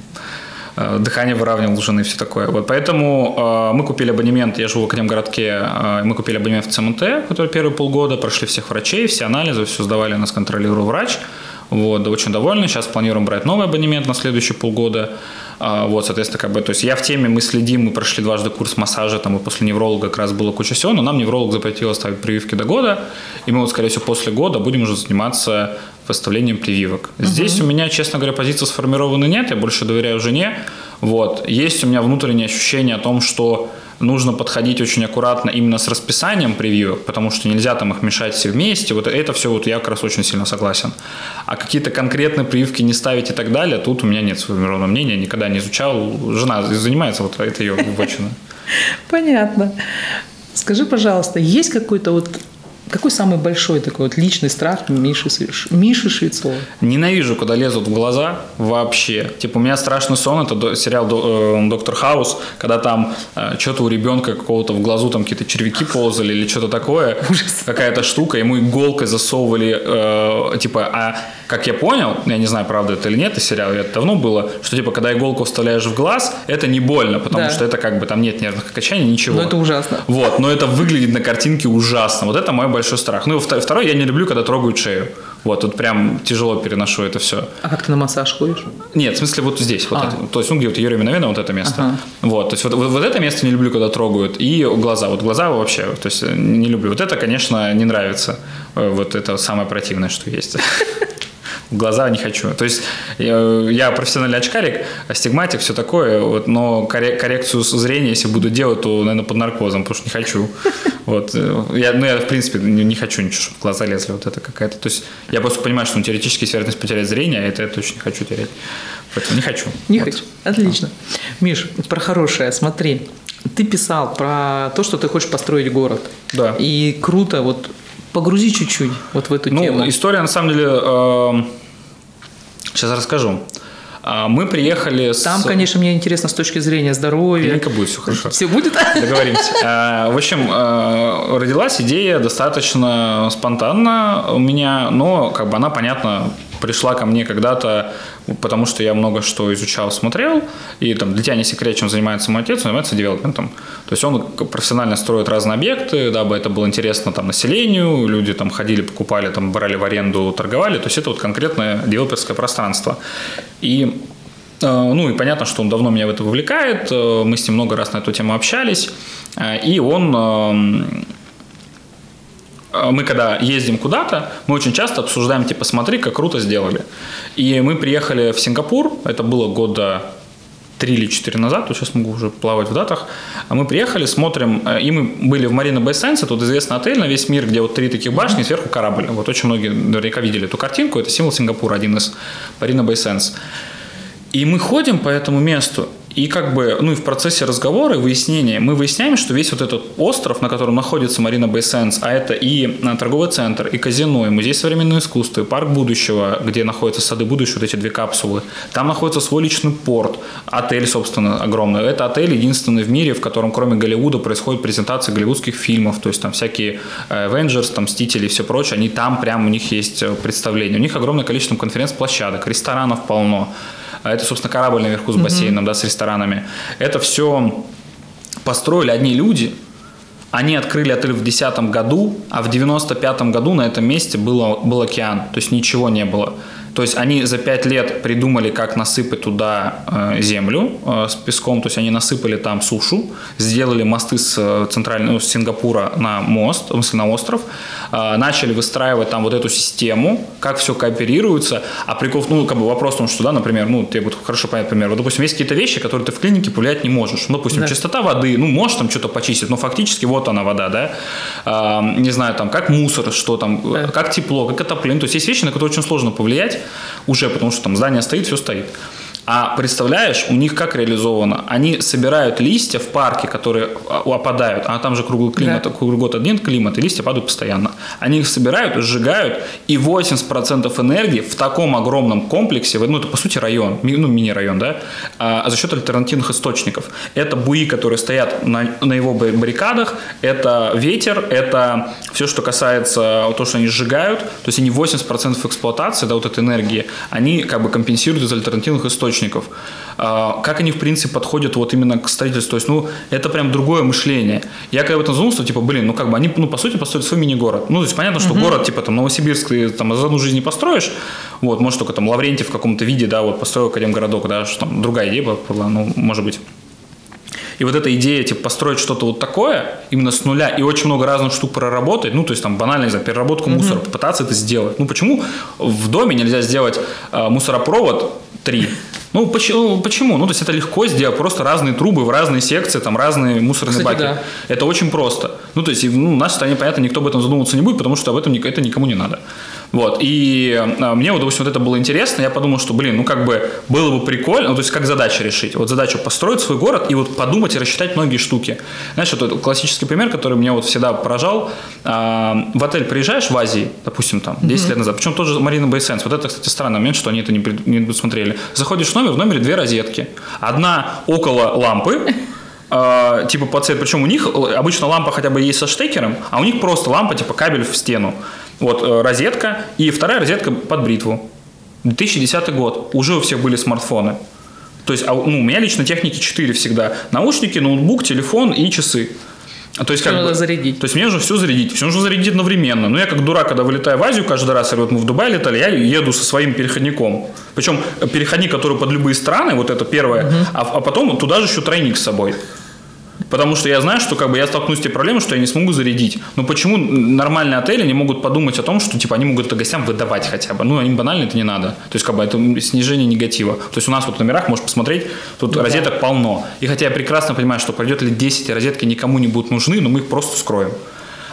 дыхание выравнивал у жены, все такое. Вот, поэтому э, мы купили абонемент, я живу в Академгородке, э, мы купили абонемент в ЦМТ, который первые полгода, прошли всех врачей, все анализы, все сдавали, нас контролировал врач. Вот, очень довольны. Сейчас планируем брать новый абонемент на следующие полгода. А, Вот, соответственно, как бы, то есть я в теме, мы следим, мы прошли дважды курс массажа, там, и после невролога как раз было куча всего, но нам невролог запретил ставить прививки до года, и мы вот, скорее всего, после года будем уже заниматься выставлением прививок. Здесь у меня, честно говоря, позиции сформированы нет, я больше доверяю жене. Вот. Есть у меня внутреннее ощущение о том, что нужно подходить очень аккуратно именно с расписанием прививок, потому что нельзя там их мешать все вместе. Вот это все вот я как раз очень сильно согласен. А какие-то конкретные прививки не ставить и так далее, тут у меня нет сформированного мнения, никогда не изучал. Жена занимается, вот это ее вотчина. Понятно. Скажи, пожалуйста, есть какой-то вот какой самый большой такой вот личный страх Миши, Миши Швецова? Ненавижу, когда лезут в глаза вообще. Типа, у меня страшный сон, это сериал «До- э, «Доктор Хаус», когда там что-то у ребенка какого-то в глазу там какие-то червяки ползали или что-то такое. [LAUGHS] Какая-то штука, ему иголкой засовывали, э, типа, а как я понял, я не знаю, правда это или нет, из сериала это давно было, что типа, когда иголку вставляешь в глаз, это не больно, потому Да. что это как бы там нет нервных окончаний, ничего. Ну, это ужасно. Вот, но это выглядит на картинке ужасно. Вот это мой большой страх. Ну и вто- второй, я не люблю, когда трогают шею. Вот, тут прям тяжело переношу это все. А как ты на массаж ходишь? Нет, в смысле вот здесь, вот А. это, то есть, ну, где вот Юрия Миновена, вот это место. Ага. Вот, то есть вот, вот, вот это место не люблю, когда трогают, и глаза, вот глаза вообще, то есть не люблю. Вот это, конечно, не нравится, Э, вот это самое противное, что есть. [LAUGHS] Глаза не хочу. То есть я профессиональный очкарик, астигматик, все такое, вот, но корре- коррекцию зрения, если буду делать, то, наверное, под наркозом, потому что не хочу. [LAUGHS] Вот, э, я, ну, я, в принципе, не, не хочу ничего, чтобы в глаза лезли, вот это какая-то. То есть я просто понимаю, что ну, теоретически есть вероятность потерять зрение, а это я точно не хочу терять. Поэтому не хочу. Не Вот. хочу. Отлично. Миш, про хорошее, смотри. Ты писал про то, что ты хочешь построить город. Да. И круто, вот погрузи чуть-чуть вот в эту Ну, тему. история, на самом деле, эм, сейчас расскажу. А, Мы приехали с... Там, конечно, мне интересно с точки зрения здоровья. Клиника будет, все хорошо. Все будет? [LAUGHS] Договоримся. А, В общем, а, родилась идея достаточно спонтанно у меня, но как бы она, понятно, пришла ко мне когда-то, потому что я много что изучал, смотрел, и там для тебя не секрет, чем занимается мой отец, он занимается девелопментом. То есть он профессионально строит разные объекты, дабы это было интересно там населению, люди там ходили, покупали, там брали в аренду, торговали, то есть это вот конкретное девелоперское пространство. И э, ну и понятно, что он давно меня в это вовлекает, э, мы с ним много раз на эту тему общались, э, и он эм, мы когда ездим куда-то, мы очень часто обсуждаем, типа, смотри, как круто сделали. И мы приехали в Сингапур, это было года три или четыре назад, то сейчас могу уже плавать в датах. А мы приехали, смотрим, э, и мы были в Марина Бэй Сенсе, тут известный отель на весь мир, где вот три таких башни, сверху корабль. Вот очень многие наверняка видели эту картинку, это символ Сингапура, один из Марина Бэй Сенс. И мы ходим по этому месту, и как бы, ну и в процессе разговора и выяснения мы выясняем, что весь вот этот остров, на котором находится Марина Бэй Сенс, а это и а, торговый центр, и казино, и музей современного искусства, и парк будущего, где находятся сады будущего, вот эти две капсулы. Там находится свой личный порт, отель, собственно, огромный. Это отель единственный в мире, в котором кроме Голливуда происходит презентация голливудских фильмов, то есть там всякие э, Avengers, там Мстители и все прочее, они там прям у них есть э, представление. У них огромное количество конференц-площадок, ресторанов полно. А Это, собственно, корабль наверху с бассейном, да, с ресторанами. Это все построили одни люди. Они открыли отель в 2010 году, а в 95 году на этом месте было, был океан, то есть ничего не было. То есть они за пять лет придумали, как насыпать туда э, землю э, с песком, то есть они насыпали там сушу, сделали мосты с э, центрального ну, с Сингапура на мост, в смысле на остров, начали выстраивать там вот эту систему, как все кооперируется, а прикол, ну как бы вопрос в том, что да, например, ну тебе будет хорошо понять, например, вот, допустим, есть какие-то вещи, которые ты в клинике повлиять не можешь, ну, допустим, Да. чистота воды, ну можешь там что-то почистить, но фактически вот она вода, да, А, не знаю, там как мусор, что там, Да. как тепло, как отопление. То есть есть вещи, на которые очень сложно повлиять уже, потому что там здание стоит, все стоит. А представляешь, у них как реализовано? Они собирают листья в парке, которые а, опадают, а там же круглый климат, Да. круглый год один климат, и листья падают постоянно. Они их собирают, сжигают, и 80% энергии в таком огромном комплексе, ну это по сути район, ну мини-район, да, а, за счет альтернативных источников. Это буи, которые стоят на, на его ба- баррикадах, это ветер, это все, что касается того, что они сжигают, то есть они 80% эксплуатации, да, вот этой энергии, они как бы компенсируют из альтернативных источников. А, Как они, в принципе, подходят вот именно к строительству, то есть, ну, это прям другое мышление. Я когда об этом задумался, типа, блин, ну, как бы они, ну, по сути, построят свой мини-город. Ну, то есть, понятно, что город, типа, там, Новосибирск ты там за одну жизнь не построишь, вот, может, только там Лаврентьев в каком-то виде, да, вот, построил Академгородок, да, что там другая идея была, ну, может быть. И вот эта идея, типа, построить что-то вот такое, именно с нуля, и очень много разных штук проработать, ну, то есть, там, банально, не знаю, переработку мусора, попытаться это сделать. Ну, почему в доме нельзя сделать э, мусоропровод 3? Ну, почему, почему? Ну, то есть, это легко сделать, просто разные трубы в разные секции, там, разные мусорные Кстати, баки. да. Это очень просто. Ну, то есть, ну, в нашей стране, понятно, никто об этом задумываться не будет, потому что об этом это никому не надо. Вот. И а, мне, вот, допустим, вот это было интересно. Я подумал, что, блин, ну, как бы было бы прикольно, ну, то есть, как задача решить. Вот задача построить свой город и вот подумать и рассчитать многие штуки. Знаешь, вот это классический пример, который меня вот всегда поражал. А, в отель приезжаешь в Азии, допустим, там, 10 лет назад, причем тоже Марина Бэй Сенс. Вот это, кстати, странный момент, что они это не, пред- не смотрели. Заходишь в номер, в номере две розетки. Одна около лампы, а, типа по цвету. Причем у них обычно лампа хотя бы есть со штекером, а у них просто лампа типа кабель в стену. Вот э, розетка и вторая розетка под бритву. 2010 год. Уже у всех были смартфоны. То есть, а, ну, у меня лично техники 4 всегда. Наушники, ноутбук, телефон и часы. А, То есть, Всё как надо бы- зарядить. То есть мне нужно все зарядить. Все нужно зарядить одновременно. Ну, я как дурак, когда вылетаю в Азию каждый раз, или вот мы в Дубай летали, я еду со своим переходником. Причем переходник, который под любые страны, вот это первое, а, а потом туда же еще тройник с собой. Потому что я знаю, что как бы я столкнусь с той проблемой, что я не смогу зарядить. Но почему нормальные отели не могут подумать о том, что типа они могут это гостям выдавать хотя бы? Ну, они банально это не надо. То есть, как бы это снижение негатива. То есть у нас вот в номерах можешь посмотреть, тут розеток полно. И хотя я прекрасно понимаю, что пройдет лет 10, и розетки никому не будут нужны, но мы их просто скроем.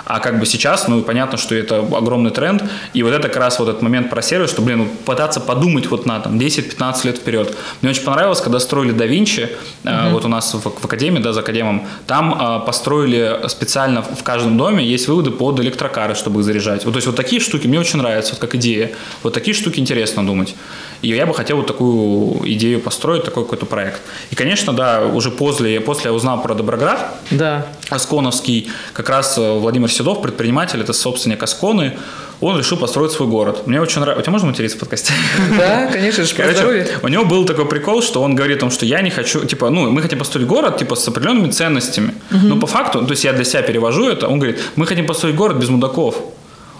А как бы сейчас, ну, понятно, что это огромный тренд. И вот это как раз вот этот момент про сервис, что, блин, ну, пытаться подумать вот на там 10-15 лет вперед. Мне очень понравилось, когда строили Da Vinci, mm-hmm. вот у нас в, в академии, да, за академом, там а, построили специально в каждом доме есть выводы под электрокары, чтобы их заряжать. Вот, то есть вот такие штуки мне очень нравятся, вот как идея. Вот такие штуки интересно думать. И я бы хотел вот такую идею построить, такой какой-то проект. И, конечно, да, уже после, после я узнал про Доброград. Да. Асконовский, как раз э, Владимир Седов, предприниматель, это собственник Асконы, он решил построить свой город. Мне очень нравится. У тебя можно материться в подкасте? [LAUGHS] Да, конечно, же, Короче, здоровье. У него был такой прикол, что он говорит о том, что я не хочу, типа, ну, мы хотим построить город, типа, с определенными ценностями. Угу. Но по факту, то есть я для себя перевожу это, он говорит, мы хотим построить город без мудаков.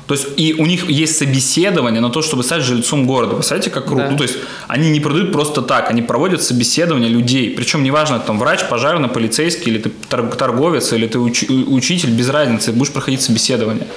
То есть и у них есть собеседование на то, чтобы стать жильцом города. Представляете, как круто? Да. Ну, то есть они не продают просто так, они проводят собеседование людей. Причем неважно, там врач, пожарный, полицейский, или ты торговец, или ты уч- учитель, без разницы, будешь проходить собеседование.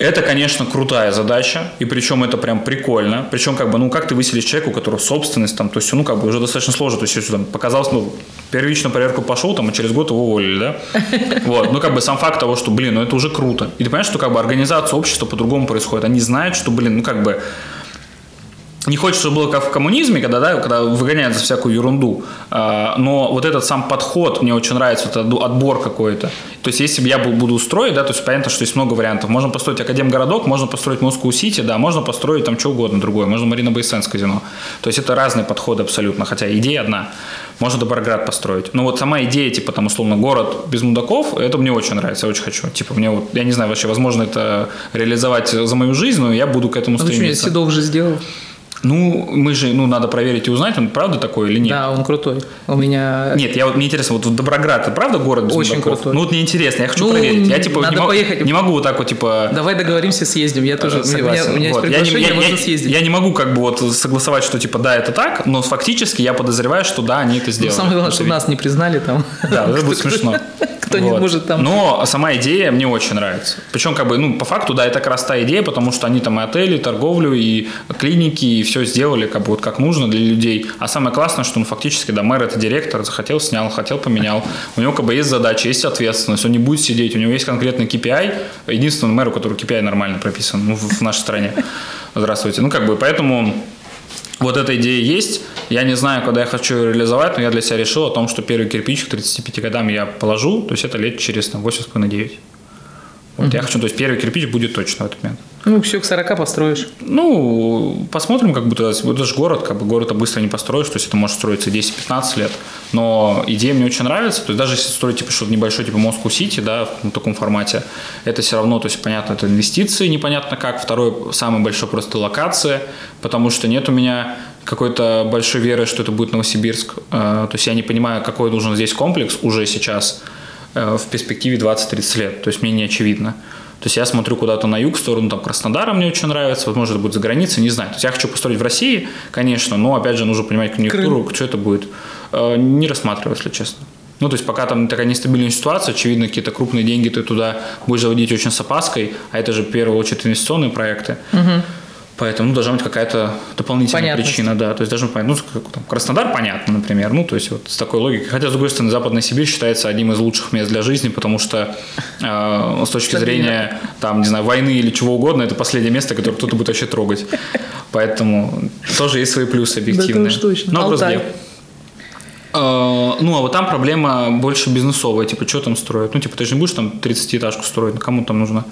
Это, конечно, крутая задача, и причем это прям прикольно. Причем, как бы, ну, как ты выселишь человека, у которого собственность, там, то есть, ну, как бы, уже достаточно сложно. То есть, если там показалось, ну, первичную проверку пошел, там, а через год его уволили, да? [LAUGHS] Вот, ну, как бы, сам факт того, что, блин, ну, это уже круто. И ты понимаешь, что, как бы, организация общества по-другому происходит. Они знают, что, блин, ну, как бы, не хочется, чтобы было как в коммунизме, когда, да, когда выгоняют за всякую ерунду. А, но вот этот сам подход мне очень нравится, вот этот отбор какой-то. То есть, если бы я буду устроить, да, то есть понятно, что есть много вариантов. Можно построить Академгородок, можно построить Москву-Сити, да, можно построить там что угодно другое, можно Марина Байсенс казино. То есть, это разные подходы абсолютно, хотя идея одна. Можно Доброград построить. Но вот сама идея, типа, там, условно, город без мудаков, это мне очень нравится, я очень хочу. Типа, мне вот, я не знаю, вообще, возможно, это реализовать за мою жизнь, но я буду к этому ну, стремиться. Седов уже сделал. Ну, мы же, ну, надо проверить и узнать, он правда такой или нет. Да, он крутой. У меня... Нет, я вот, мне интересно, вот Доброград, это правда город без Очень мудаков? крутой. Ну, вот мне интересно, я хочу ну, проверить. Я, типа, надо не, поехать. не могу вот так вот, типа... Давай договоримся, съездим, я тоже согласен. У меня, у меня вот. есть приглашение, я, я, можно съездить. Я не могу как бы вот согласовать, что типа да, это так, но фактически я подозреваю, что да, они это ну, сделали. Ну, самое главное, что нас не признали там. Да, это будет смешно. Кто не может там... Но сама идея мне очень нравится. Причем, как бы, ну, по факту, да, это как раз та идея, потому что они там и отели, и торговлю, и клиники, и все сделали как бы вот как нужно для людей. А самое классное, что он фактически, да, мэр это директор, захотел, снял, хотел, поменял. У него как бы есть задача, есть ответственность, он не будет сидеть, у него есть конкретный KPI. Единственный мэр, у которого KPI нормально прописан ну, в нашей стране. Здравствуйте. Ну, как бы, поэтому вот эта идея есть. Я не знаю, когда я хочу ее реализовать, но я для себя решил о том, что первый кирпич к 35 годам я положу, то есть это лет через там, 8,5-9. Вот mm-hmm. я хочу, то есть первый кирпич будет точно в этот момент. Ну, все к 40 построишь. Ну, посмотрим, как будто это же город, как бы город быстро не построишь, то есть это может строиться 10-15 лет. Но идея мне очень нравится, то есть даже если строить типа что-то небольшое, типа Москву-Сити, да, в таком формате, это все равно, то есть понятно, это инвестиции, непонятно как. Второй, самый большой просто локация, потому что нет у меня какой-то большой веры, что это будет Новосибирск. Э, то есть я не понимаю, какой нужен здесь комплекс уже сейчас э, в перспективе 20-30 лет. То есть мне не очевидно. То есть я смотрю куда-то на юг, в сторону там, Краснодара мне очень нравится, вот может это будет за границей, не знаю. То есть я хочу построить в России, конечно, но опять же нужно понимать конъюнктуру, Крым. что это будет. Э, не рассматриваю, если честно. Ну, то есть пока там такая нестабильная ситуация, очевидно, какие-то крупные деньги ты туда будешь заводить очень с опаской, а это же в первую очередь инвестиционные проекты. Угу. Поэтому ну, должна быть какая-то дополнительная причина, да. То есть должен понять, ну, там, Краснодар понятно, например, ну, то есть вот с такой логикой. Хотя, с другой стороны, Западная Сибирь считается одним из лучших мест для жизни, потому что э, с точки зрения, там, не знаю, войны или чего угодно, это последнее место, которое кто-то будет вообще трогать. Поэтому тоже есть свои плюсы объективные. Да, точно. Но Алтай. Э, ну, а вот там проблема больше бизнесовая, типа, что там строят? Ну, типа, ты же не будешь там 30-этажку строить, кому там нужно?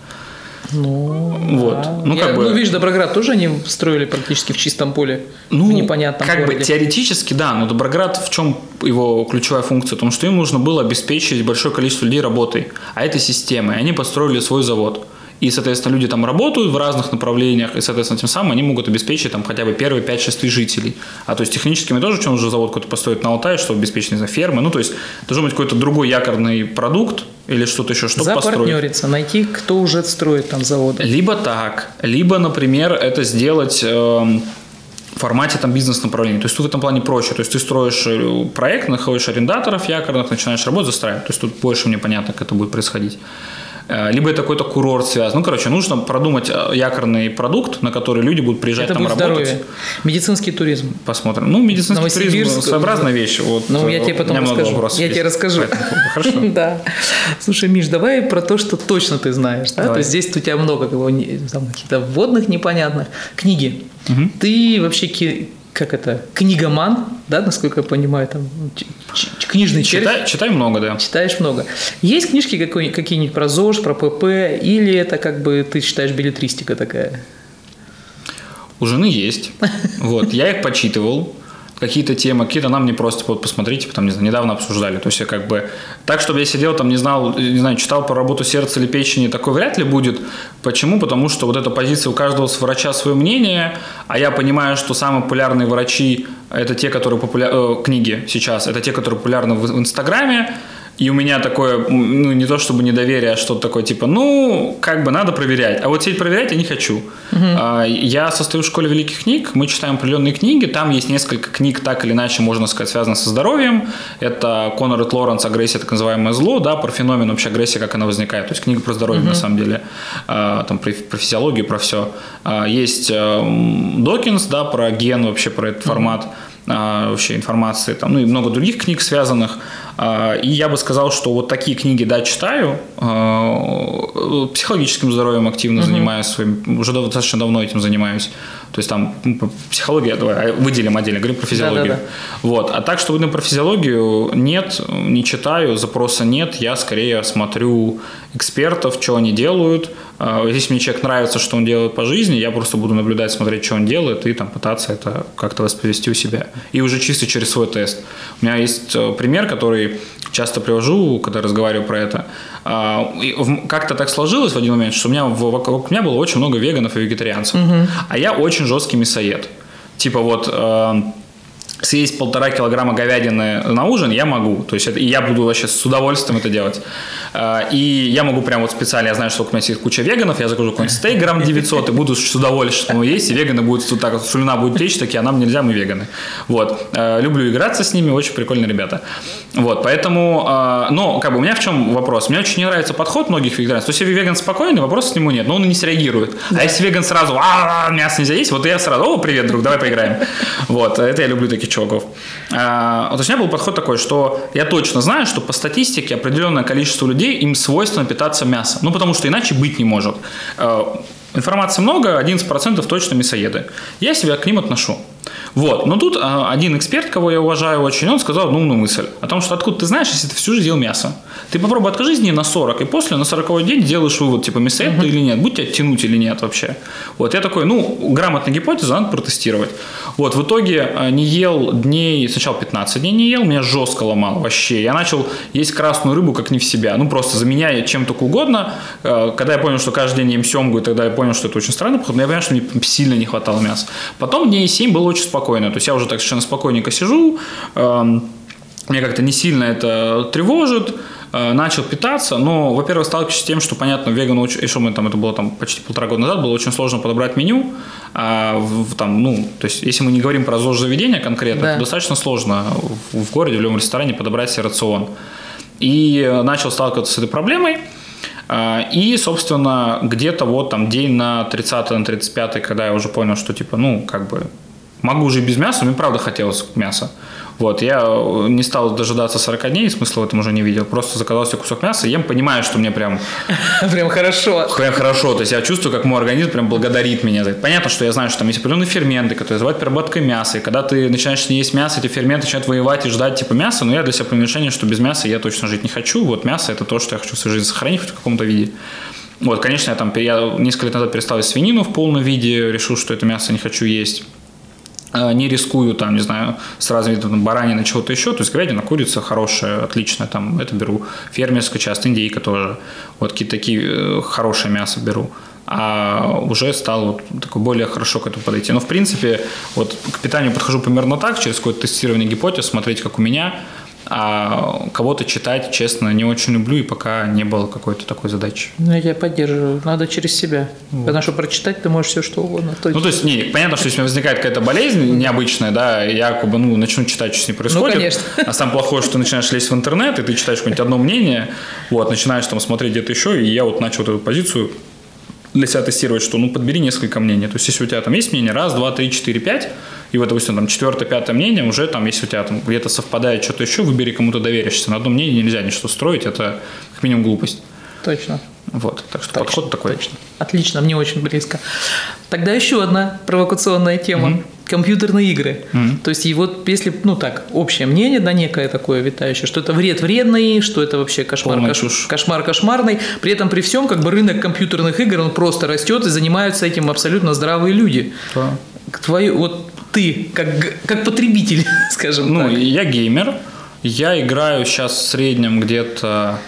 Ну, вот. Да. Ну, Я, как бы... ну, видишь, Доброград тоже они строили практически в чистом поле, ну, в непонятном как городе. бы теоретически, да, но Доброград в чем его ключевая функция? В том, что им нужно было обеспечить большое количество людей работой, а это система, и они построили свой завод. И, соответственно, люди там работают в разных направлениях, и, соответственно, тем самым они могут обеспечить там хотя бы первые 5-6 тысяч жителей. А то есть технически мы тоже, что нужно завод какой-то построить на Алтае, чтобы обеспечить, не знаю, фермы. Ну, то есть должен быть какой-то другой якорный продукт или что-то еще, чтобы Запартнериться, построить. найти, кто уже строит там заводы. Либо так, либо, например, это сделать... Э, в формате там бизнес-направления. То есть тут в этом плане проще. То есть ты строишь э, проект, находишь арендаторов якорных, начинаешь работать, застраивать. То есть тут больше мне понятно, как это будет происходить. Э, либо это какой-то курорт связан. Ну, короче, нужно продумать э, якорный продукт, на который люди будут приезжать Это там будет работать. здоровье. Медицинский туризм. Посмотрим. Ну, медицинский туризм своеобразная вещь. Вот, Ну, я э, тебе потом расскажу. Я есть тебе расскажу. [LAUGHS] Хорошо. Да. Слушай, Миш, давай про то, что точно ты знаешь. Да? То есть здесь у тебя много каких-то вводных непонятных. Книги. Ты вообще как это, книгоман, да, насколько я понимаю, там книжный червь. Читай, читай много, да. Читаешь много. Есть книжки какие-нибудь про ЗОЖ, про ПП, или это как бы ты считаешь билетристика такая? У жены есть. [LAUGHS] Вот, я их почитывал. Какие-то темы, какие-то нам не просто вот посмотрите, там, не знаю, недавно обсуждали. То есть я как бы так, чтобы я сидел там, не знал, не знаю, читал про работу сердца или печени, такой вряд ли будет. Почему? Потому что вот эта позиция у каждого врача свое мнение, а я понимаю, что самые популярные врачи это те, которые популя... э, книги сейчас, это те, которые популярны в Инстаграме. И у меня такое, ну, не то чтобы недоверие, а что-то такое, типа, ну, как бы надо проверять. А вот сидеть проверять я не хочу. А, Я состою в школе великих книг, мы читаем определенные книги, там есть несколько книг, так или иначе, можно сказать, связанных со здоровьем. Это Конор и Лоренс «Агрессия, так называемое зло», да, про феномен вообще агрессии, как она возникает. То есть книга про здоровье, на самом деле, А, там, про, про физиологию, про все. Есть э, м, Докинс, да, про ген, вообще про этот формат а, вообще информации, там, ну и много других книг связанных. А, И я бы сказал, что вот такие книги, да, читаю. А, Психологическим здоровьем активно занимаюсь, своим, уже достаточно давно этим занимаюсь. То есть там психология, давай выделим отдельно, говорим про физиологию. Да-да-да. Вот. А так, что именно про физиологию нет, не читаю, запроса нет. Я скорее смотрю экспертов, что они делают. А, Если мне человек нравится, что он делает по жизни, я просто буду наблюдать, смотреть, что он делает, и там пытаться это как-то воспроизвести у себя. И уже чисто через свой тест. У меня есть э, пример, который часто привожу, когда разговариваю про это. А, Как-то так сложилось в один момент, что у меня вокруг меня было очень много веганов и вегетарианцев. А я очень жесткий мясоед. Типа вот э, съесть полтора килограмма говядины на ужин я могу. То есть это, и я буду вообще с удовольствием это делать. А, И я могу прям вот специально, я знаю, что у меня есть куча веганов, я закажу какой-нибудь стейк грамм 900 и буду с удовольствием есть, и веганы будут вот так вот, слюна будет течь, такие, а нам нельзя, мы веганы. Вот. Э, Люблю играться с ними, очень прикольные ребята. Вот, поэтому, э, но как бы у меня в чем вопрос? Мне очень не нравится подход многих вегетарианцев. То есть, если веган спокойный, вопросов к нему нет, но он и не среагирует. А если веган сразу, а мясо нельзя есть, вот я сразу, о, привет, друг, давай поиграем. Вот, это я люблю таких чуваков. А, есть у меня был подход такой, что я точно знаю, что по статистике определенное количество людей, им свойственно питаться мясом. Ну, потому что иначе быть не может. Э, Информации много, 11% точно мясоеды. Я себя к ним отношу. Вот. Но тут а, один эксперт, кого я уважаю очень, он сказал одну умную мысль. О том, что откуда ты знаешь, если ты всю жизнь ел мясо. Ты попробуй откажись дней на 40, и после на 40 день делаешь вывод, типа, мясоед ты или нет, будь тебя тянуть или нет вообще. Вот я такой, ну, грамотная гипотеза, надо протестировать. Вот, в итоге а, не ел дней, сначала 15 дней не ел, меня жестко ломало вообще. Я начал есть красную рыбу как не в себя. Ну, просто заменяя чем только угодно. Э, Когда я понял, что каждый день ем семгу, и тогда я понял, что это очень странный подход, но я понял, что мне сильно не хватало мяса. Потом дней 7 было очень спокойно. То есть я уже так совершенно спокойненько сижу, эм, меня как-то не сильно это тревожит, э, начал питаться, но, во-первых, сталкиваюсь с тем, что, понятно, вегану, очень- и что мы там, это было там почти полтора года назад, было очень сложно подобрать меню, а в- там, ну, то есть, если мы не говорим про заведения конкретно, Да. то достаточно сложно в, в городе, в любом ресторане подобрать себе рацион. И э, начал сталкиваться с этой проблемой, а, И, собственно, где-то вот там день на 30 на 35 когда я уже понял, что типа, ну, как бы могу жить без мяса, мне правда хотелось мяса. Вот, я э, не стал дожидаться 40 дней, смысла в этом уже не видел. Просто заказал себе кусок мяса, ем, понимаю, что мне прям, [LAUGHS] Прям хорошо. прям хорошо. То есть я чувствую, как мой организм прям благодарит меня за это. Понятно, что я знаю, что там есть определенные ферменты, которые называют переработкой мяса. И когда ты начинаешь не есть мясо, эти ферменты начинают воевать и ждать типа мяса. Но я для себя принял решение, что без мяса я точно жить не хочу. Вот мясо это то, что я хочу в своей жизни сохранить хоть в каком-то виде. Вот, конечно, я там я несколько лет назад перестал есть свинину в полном виде, решил, что это мясо не хочу есть. Э, Не рискую, там, не знаю, с разными видами баранины, чего-то еще. То есть говядина, курица хорошая, отличная, там, это беру. Фермерская часто, индейка тоже. Вот какие-то такие э, хорошее мясо беру. А уже стал вот такой более хорошо к этому подойти. Но, в принципе, вот к питанию подхожу примерно так, через какое-то тестирование гипотез, смотреть, как у меня. А кого-то читать, честно, не очень люблю, и пока не было какой-то такой задачи. Ну, я поддерживаю. Надо через себя. Вот. Потому что прочитать ты можешь все что угодно. То ну, то есть, не, понятно, что если у меня возникает какая-то болезнь необычная, да, я как бы, ну, начну читать, что с ней ну, происходит. Ну, конечно. А самое плохое, что ты начинаешь лезть в интернет, и ты читаешь какое-нибудь одно мнение, вот, начинаешь там смотреть где-то еще, и я вот начал вот эту позицию для себя тестировать, что ну подбери несколько мнений. То есть, если у тебя там есть мнение, раз, два, три, четыре, пять, и вот, допустим, там четвертое, пятое мнение, уже там, если у тебя там где-то совпадает что-то еще, выбери, кому то доверишься. На одном мнении нельзя ничто строить, это как минимум глупость. Точно. Вот, так что точно, подход такой. Точно. Отлично, мне очень близко. Тогда еще одна провокационная тема. Mm-hmm. Компьютерные игры. Mm-hmm. То есть, и вот если, ну так, общее мнение, да, некое такое витающее, что это вред вредный, что это вообще кошмар, кош, кошмар кошмарный. При этом, при всем, как бы рынок компьютерных игр, он просто растет, и занимаются этим абсолютно здравые люди. Да. Твою, вот ты, как, как потребитель, [LAUGHS] скажем ну, так. Ну, я геймер. Я играю сейчас в среднем где-то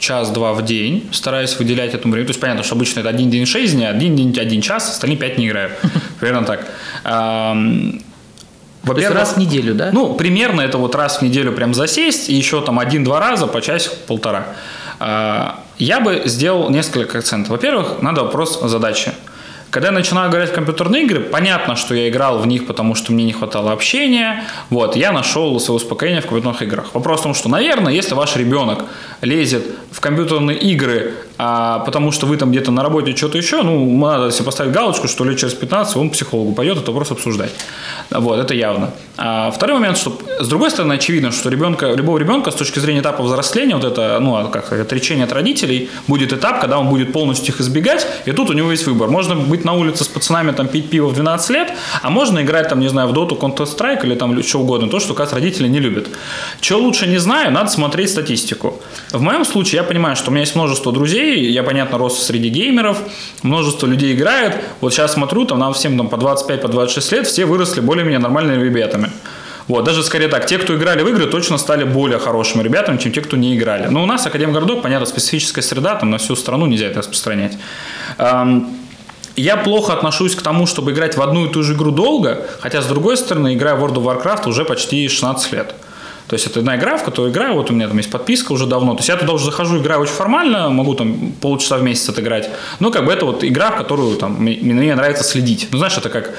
час-два в день, стараюсь выделять этому время. То есть понятно, что обычно это один день шесть дней, один день один час, остальные пять не играю. Примерно [LAUGHS] так. Во-первых, раз в неделю, да? Ну, примерно это вот раз в неделю прям засесть, и еще там один-два раза по часик-полтора. А, я бы сделал несколько акцентов. Во-первых, надо вопрос задачи. Когда я начинаю играть в компьютерные игры, понятно, что я играл в них, потому что мне не хватало общения. Вот, я нашел свое успокоение в компьютерных играх. Вопрос в том, что, наверное, если ваш ребенок лезет в компьютерные игры, а, потому что вы там где-то на работе что-то еще, ну, надо себе поставить галочку, что лет через 15 он к психологу пойдет, это вопрос обсуждать. Вот, это явно. А второй момент, что, с другой стороны, очевидно, что ребенка, любого ребенка с точки зрения этапа взросления, вот это, ну, а как отречение от родителей, будет этап, когда он будет полностью их избегать, и тут у него есть выбор. Можно быть на улице с пацанами, там, пить пиво в 12 лет, а можно играть, там, не знаю, в доту, Counter-Strike или там что угодно, то, что, как родители не любят. Чего лучше не знаю, надо смотреть статистику. В моем случае я понимаю, что у меня есть множество друзей, я, понятно, рос среди геймеров, множество людей играет. Вот сейчас смотрю, там нам всем там, по 25, по 26 лет, все выросли более-менее нормальными ребятами. Вот, даже скорее так, те, кто играли в игры, точно стали более хорошими ребятами, чем те, кто не играли. Но у нас Академгородок, понятно, специфическая среда, там на всю страну нельзя это распространять. Я плохо отношусь к тому, чтобы играть в одну и ту же игру долго, хотя, с другой стороны, играю в World of Warcraft уже почти 16 лет. То есть это одна игра, в которую играю, вот у меня там есть подписка уже давно. То есть я туда уже захожу, играю очень формально, могу там полчаса в месяц отыграть. Но как бы это вот игра, в которую там мне, мне нравится следить. Ну знаешь, это как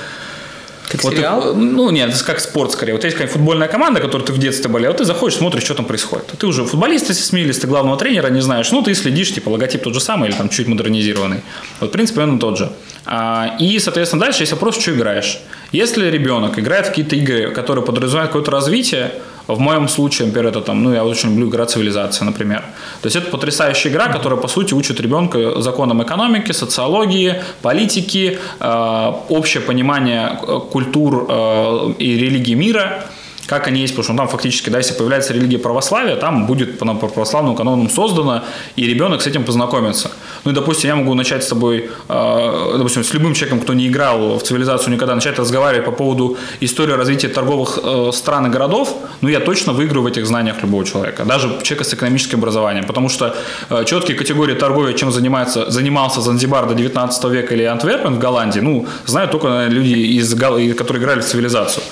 как вот сериал? Ты, ну, нет, это как спорт скорее. Вот есть какая футбольная команда, которую ты в детстве болел, ты заходишь, смотришь, что там происходит. Ты уже футболист, если сменились, ты главного тренера не знаешь, ну, ты следишь, типа, логотип тот же самый или там чуть модернизированный. Вот, в принципе, он тот же. А, и, соответственно, дальше есть вопрос, что играешь. Если ребенок играет в какие-то игры, которые подразумевают какое-то развитие, в моем случае, например, это там, ну, я очень люблю игра «Цивилизация», например. То есть это потрясающая игра, которая, по сути, учит ребенка законам экономики, социологии, политики, э, общее понимание э, культур э, и религии мира – как они есть, потому что ну, там фактически, да, если появляется религия православия, там будет по, православному канону создано, и ребенок с этим познакомится. Ну и, допустим, я могу начать с тобой, э, допустим, с любым человеком, кто не играл в цивилизацию никогда, начать разговаривать по поводу истории развития торговых э, стран и городов, ну я точно выиграю в этих знаниях любого человека, даже человека с экономическим образованием, потому что э, четкие категории торговли, чем занимается, занимался Занзибар до 19 века или Антверпен в Голландии, ну, знают только наверное, люди, из, которые играли в цивилизацию.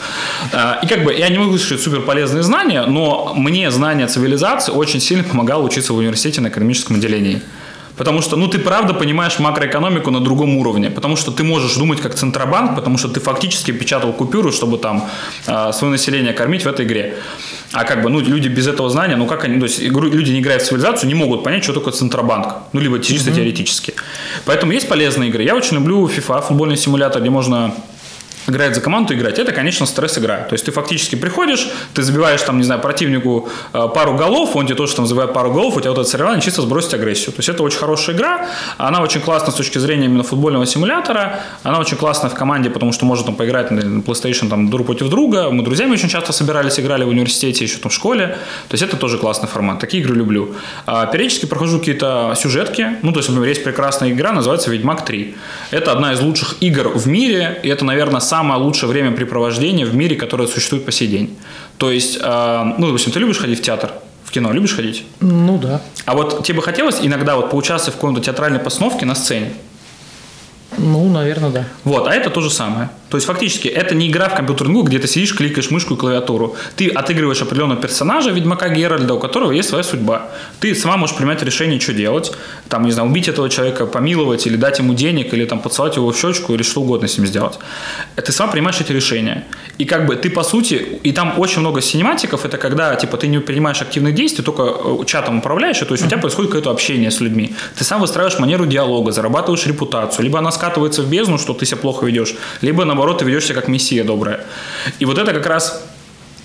Э, и как бы я не могу сказать, супер полезные знания, но мне знание цивилизации очень сильно помогало учиться в университете на экономическом отделении. Потому что, ну, ты правда понимаешь макроэкономику на другом уровне. Потому что ты можешь думать как Центробанк, потому что ты фактически печатал купюру, чтобы там э, свое население кормить в этой игре. А как бы, ну, люди без этого знания, ну, как они, то есть люди, не играют в цивилизацию, не могут понять, что такое Центробанк. Ну, либо чисто mm-hmm. теоретически. Поэтому есть полезные игры. Я очень люблю FIFA, футбольный симулятор, где можно играть за команду играть, это, конечно, стресс-игра. То есть ты фактически приходишь, ты забиваешь там, не знаю, противнику э, пару голов, он тебе тоже там забивает пару голов, у тебя вот это соревнование чисто сбросить агрессию. То есть это очень хорошая игра, она очень классна с точки зрения именно футбольного симулятора, она очень классная в команде, потому что можно там поиграть на PlayStation там друг против друга. Мы друзьями очень часто собирались, играли в университете, еще там в школе. То есть это тоже классный формат. Такие игры люблю. А, периодически прохожу какие-то сюжетки. Ну, то есть, например, есть прекрасная игра, называется Ведьмак 3. Это одна из лучших игр в мире, и это, наверное, самое лучшее времяпрепровождение в мире, которое существует по сей день. То есть, э, ну, допустим, ты любишь ходить в театр? В кино любишь ходить? Ну да. А вот тебе бы хотелось иногда вот поучаствовать в какой-то театральной постановке на сцене? Ну, наверное, да. Вот, а это то же самое. То есть фактически это не игра в компьютерную игру, где ты сидишь, кликаешь мышку и клавиатуру. Ты отыгрываешь определенного персонажа, Ведьмака Геральда, у которого есть своя судьба. Ты сама можешь принимать решение, что делать. Там, не знаю, убить этого человека, помиловать, или дать ему денег, или там поцеловать его в щечку, или что угодно с ним сделать. Ты сама принимаешь эти решения. И как бы ты, по сути, и там очень много синематиков, это когда, типа, ты не принимаешь активных действий, только э, чатом управляешь, и, то есть у тебя происходит какое-то общение с людьми. Ты сам выстраиваешь манеру диалога, зарабатываешь репутацию. Либо она скатывается в бездну, что ты себя плохо ведешь, либо, наоборот, ты ведешь себя как мессия добрая. И вот это как раз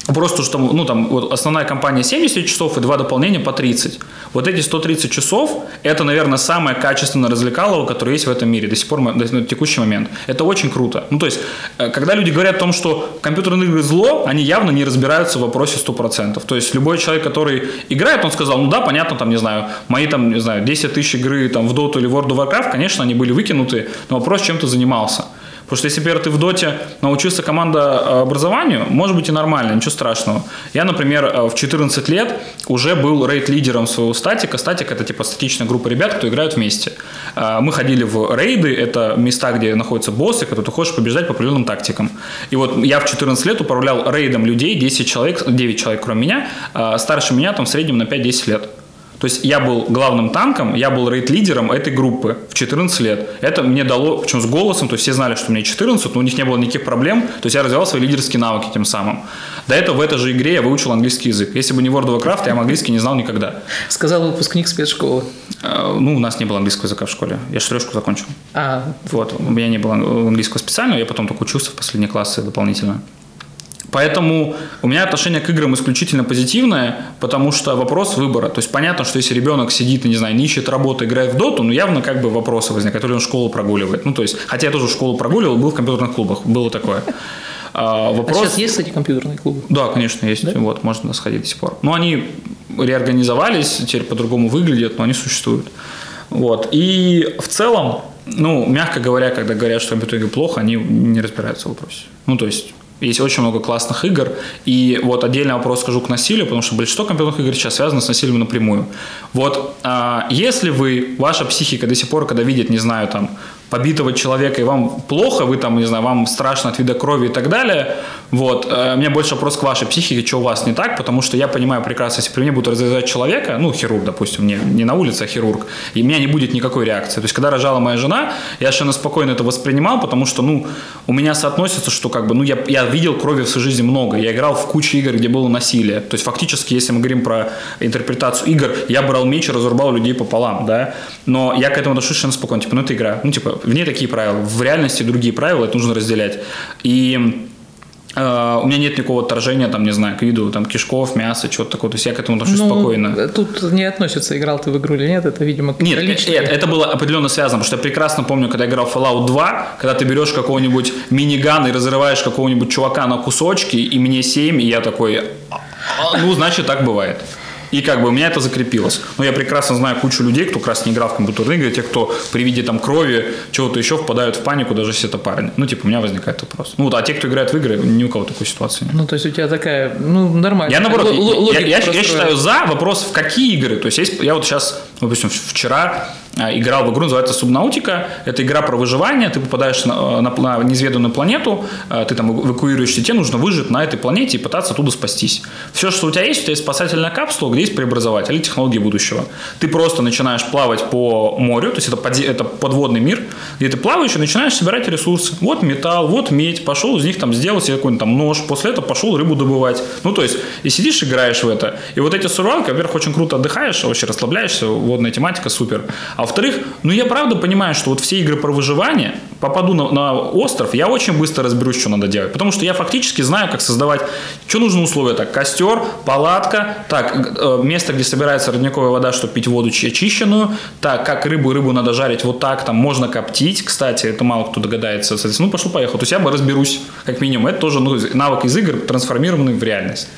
Просто что ну, там, вот основная компания 70 часов и два дополнения по 30. Вот эти 130 часов – это, наверное, самое качественное развлекалово, которое есть в этом мире до сих пор, на текущий момент. Это очень круто. Ну, то есть, э, когда люди говорят о том, что компьютерные игры зло, они явно не разбираются в вопросе 100%. То есть, любой человек, который играет, он сказал, ну да, понятно, там, не знаю, мои там, не знаю, 10 тысяч игры там, в Dota или World of Warcraft, конечно, они были выкинуты, но вопрос, чем ты занимался. Потому что если, например, ты в доте научился команда э, образованию, может быть и нормально, ничего страшного. Я, например, э, в 14 лет уже был рейд-лидером своего статика. Статик – это типа статичная группа ребят, кто играют вместе. Э, мы ходили в рейды, это места, где находятся боссы, которые ты хочешь побеждать по определенным тактикам. И вот я в 14 лет управлял рейдом людей, 10 человек, 9 человек кроме меня, старше меня там в среднем на 5-10 лет. То есть я был главным танком, я был рейд-лидером этой группы в 14 лет. Это мне дало, причем с голосом, то есть все знали, что мне 14, но у них не было никаких проблем, то есть я развивал свои лидерские навыки тем самым. До этого в этой же игре я выучил английский язык. Если бы не World of Warcraft, я английский не знал никогда. Сказал выпускник спецшколы. Э, ну, у нас не было английского языка в школе. Я трешку закончил. А. Вот, у меня не было английского специального, я потом только учился в последние классы дополнительно. Поэтому у меня отношение к играм исключительно позитивное, потому что вопрос выбора. То есть понятно, что если ребенок сидит, не знаю, не ищет работы, играет в доту, ну явно как бы вопросы возникают, или он школу прогуливает. Ну то есть, хотя я тоже школу прогуливал, был в компьютерных клубах, было такое. А, вопрос... а сейчас есть, кстати, компьютерные клубы? Да, конечно, есть. Да? Вот, можно сходить до сих пор. Но они реорганизовались, теперь по-другому выглядят, но они существуют. Вот. И в целом, ну, мягко говоря, когда говорят, что компьютеры плохо, они не разбираются в вопросе. Ну, то есть есть очень много классных игр. И вот отдельный вопрос скажу к насилию, потому что большинство компьютерных игр сейчас связано с насилием напрямую. Вот а, если вы, ваша психика до сих пор, когда видит, не знаю, там, побитого человека, и вам плохо, вы там, не знаю, вам страшно от вида крови и так далее, вот, э, у меня больше вопрос к вашей психике, что у вас не так, потому что я понимаю прекрасно, если при мне будут разрезать человека, ну, хирург, допустим, не, не на улице, а хирург, и у меня не будет никакой реакции. То есть, когда рожала моя жена, я совершенно спокойно это воспринимал, потому что, ну, у меня соотносится, что как бы, ну, я, я видел крови в своей жизни много, я играл в кучу игр, где было насилие. То есть, фактически, если мы говорим про интерпретацию игр, я брал меч и разрубал людей пополам, да, но я к этому отношусь совершенно спокойно, типа, ну, это игра, ну, типа, в ней такие правила, в реальности другие правила, это нужно разделять. И Uh, у меня нет никакого отторжения, там, не знаю, к виду там, кишков, мяса, чего-то такого. То есть я к этому отношусь ну, спокойно. Тут не относится, играл ты в игру или нет, это, видимо, Нет, личные. нет, это было определенно связано, потому что я прекрасно помню, когда я играл в Fallout 2, когда ты берешь какого-нибудь минигана и разрываешь какого-нибудь чувака на кусочки, и мне 7, и я такой, «А, а, ну, значит, так бывает. И как бы у меня это закрепилось. Но я прекрасно знаю кучу людей, кто как раз не играл в компьютерные игры, те, кто при виде там крови, чего-то еще впадают в панику, даже если это парни. Ну, типа, у меня возникает вопрос. Ну, а те, кто играет в игры, ни у кого такой ситуации нет. Ну, то есть у тебя такая, ну, нормально. Я наоборот, Л- я, я, я считаю за вопрос, в какие игры. То есть, есть я вот сейчас, допустим, вчера играл в игру, называется Субнаутика. Это игра про выживание. Ты попадаешь на, на, на неизведанную планету, а, ты там эвакуируешься, тебе нужно выжить на этой планете и пытаться оттуда спастись. Все, что у тебя есть, у тебя есть спасательная капсула, где есть преобразователь технологии будущего. Ты просто начинаешь плавать по морю, то есть это, под, это подводный мир, где ты плаваешь и начинаешь собирать ресурсы. Вот металл, вот медь, пошел из них там сделать себе какой-нибудь там нож, после этого пошел рыбу добывать. Ну, то есть, и сидишь, играешь в это. И вот эти сурвалки, во-первых, очень круто отдыхаешь, вообще расслабляешься, водная тематика супер. А во-вторых, ну я правда понимаю, что вот все игры про выживание, попаду на, на остров, я очень быстро разберусь, что надо делать. Потому что я фактически знаю, как создавать, что нужно условия. Так, костер, палатка, так, э, место, где собирается родниковая вода, чтобы пить воду очищенную, так, как рыбу, рыбу надо жарить вот так, там можно коптить, кстати, это мало кто догадается. Ну, пошло-поехал. То есть я бы разберусь, как минимум. Это тоже ну, навык из игр, трансформированный в реальность.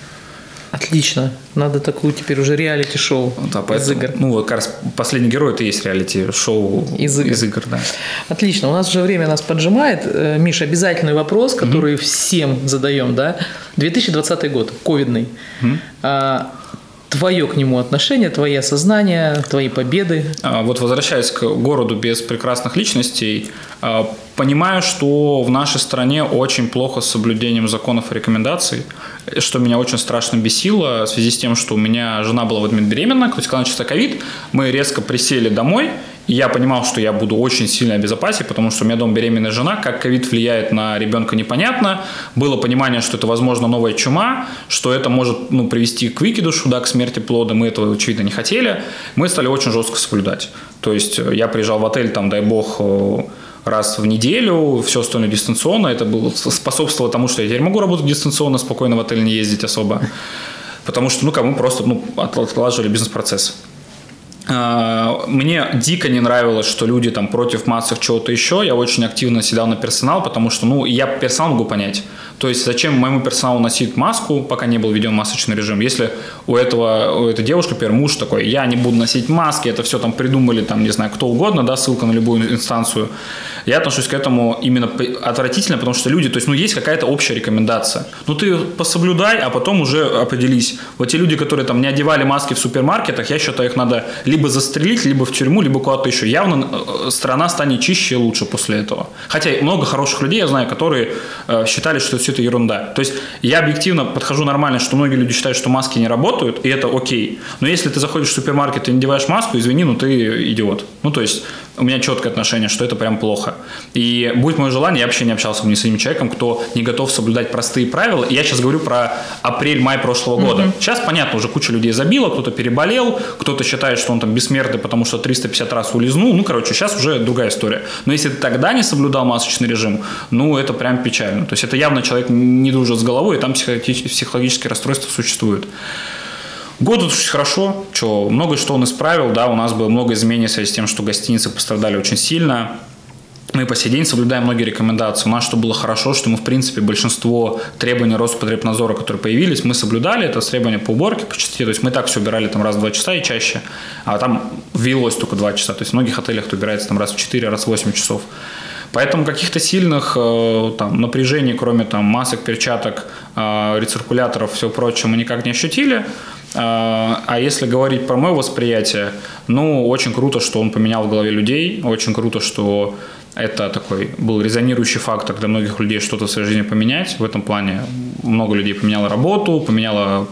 Отлично. Надо такую теперь уже реалити-шоу да, поэтому, из игр. Ну, как раз последний герой это и есть реалити-шоу из игр. из игр да. Отлично. У нас уже время нас поджимает. Э, Миша, обязательный вопрос, который mm всем задаем, да? 2020 год, ковидный. mm А, твое к нему отношение, твои осознания, твои победы? А, вот возвращаясь к городу без прекрасных личностей, а, понимаю, что в нашей стране очень плохо с соблюдением законов и рекомендаций, что меня очень страшно бесило в связи с тем, что у меня жена была в этот момент беременна, то есть когда начался ковид, мы резко присели домой, и я понимал, что я буду очень сильно обезопасен, потому что у меня дом беременная жена, как ковид влияет на ребенка непонятно. Было понимание, что это, возможно, новая чума, что это может ну, привести к выкидышу, да, к смерти плода. Мы этого, очевидно, не хотели. Мы стали очень жестко соблюдать. То есть э, я приезжал в отель, там, дай бог, э, раз в неделю, все остальное дистанционно. Это было, способствовало тому, что я теперь могу работать дистанционно, спокойно в отель не ездить особо. Потому что, ну, кому просто ну, отлаживали бизнес-процесс. А, мне дико не нравилось, что люди там против масок чего-то еще. Я очень активно седал на персонал, потому что, ну, я персонал могу понять. То есть, зачем моему персоналу носить маску, пока не был введен масочный режим, если у этого, у этой девушки, например, муж такой, я не буду носить маски, это все там придумали, там, не знаю, кто угодно, да, ссылка на любую инстанцию. Я отношусь к этому именно отвратительно, потому что люди, то есть, ну, есть какая-то общая рекомендация. Ну, ты пособлюдай, а потом уже определись. Вот те люди, которые там не одевали маски в супермаркетах, я считаю, их надо либо застрелить, либо в тюрьму, либо куда-то еще. Явно э, страна станет чище и лучше после этого. Хотя много хороших людей, я знаю, которые э, считали, что все это ерунда. То есть я объективно подхожу нормально, что многие люди считают, что маски не работают, и это окей. Но если ты заходишь в супермаркет и не надеваешь маску, извини, ну ты идиот. Ну то есть у меня четкое отношение, что это прям плохо. И будет мое желание, я вообще не общался бы ни с одним человеком, кто не готов соблюдать простые правила. И я сейчас говорю про апрель-май прошлого года. Mm-hmm. Сейчас, понятно, уже куча людей забила, кто-то переболел, кто-то считает, что он там бессмертный, потому что 350 раз улизнул. Ну, короче, сейчас уже другая история. Но если ты тогда не соблюдал масочный режим, ну, это прям печально. То есть это явно человек не дружит с головой, и там психологические расстройства существуют. Год очень хорошо, что много что он исправил, да, у нас было много изменений в связи с тем, что гостиницы пострадали очень сильно. Мы по сей день соблюдаем многие рекомендации. У нас что было хорошо, что мы, в принципе, большинство требований Роспотребнадзора, которые появились, мы соблюдали. Это требования по уборке, по чистоте. То есть мы так все убирали там раз в два часа и чаще. А там ввелось только два часа. То есть в многих отелях это убирается там раз в 4, раз в 8 часов. Поэтому каких-то сильных э, там, напряжений, кроме там, масок, перчаток, э, рециркуляторов, всего прочего, мы никак не ощутили. А, а если говорить про мое восприятие, ну, очень круто, что он поменял в голове людей, очень круто, что это такой был резонирующий фактор для многих людей что-то в своей жизни поменять. В этом плане много людей поменяло работу, поменяло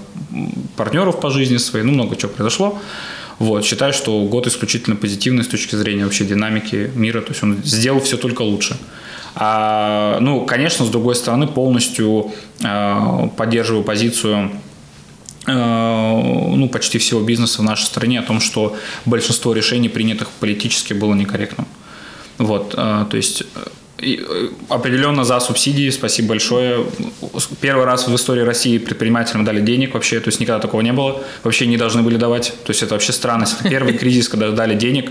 партнеров по жизни своей, ну, много чего произошло. Вот, считаю, что год исключительно позитивный с точки зрения вообще динамики мира, то есть он сделал все только лучше. А, ну, конечно, с другой стороны, полностью э, поддерживаю позицию Э, ну, почти всего бизнеса в нашей стране о том, что большинство решений, принятых политически, было некорректным. Вот, э, то есть э, определенно за субсидии, спасибо большое. Первый раз в истории России предпринимателям дали денег вообще, то есть никогда такого не было, вообще не должны были давать. То есть это вообще странность. Это первый кризис, когда дали денег.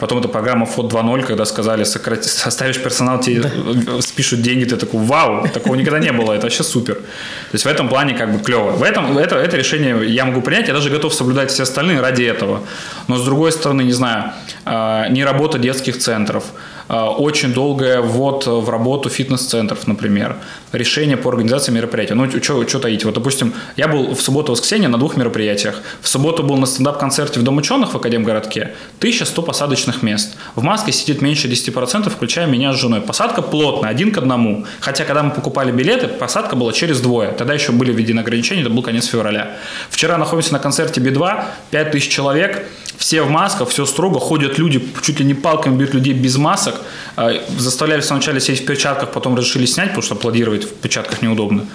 Потом эта программа ФОД 2.0, когда сказали, сократи, составишь персонал, тебе да. спишут деньги, ты такой, вау, такого никогда не было, это вообще супер. То есть в этом плане как бы клево. В этом, это, это решение я могу принять, я даже готов соблюдать все остальные ради этого. Но с другой стороны, не знаю, а, не работа детских центров, очень долгое ввод в работу фитнес-центров, например, решение по организации мероприятия. Ну, что таить? Вот, допустим, я был в субботу-воскресенье на двух мероприятиях. В субботу был на стендап-концерте в Дом ученых в Академгородке. 1100 посадочных мест. В Маске сидит меньше 10%, включая меня с женой. Посадка плотная, один к одному. Хотя, когда мы покупали билеты, посадка была через двое. Тогда еще были введены ограничения, это был конец февраля. Вчера находимся на концерте Би-2, 5000 человек, все в масках, все строго, ходят люди, чуть ли не палками бьют людей без масок. А, заставляли сначала сидеть в перчатках, потом решили снять, потому что аплодировать в перчатках неудобно.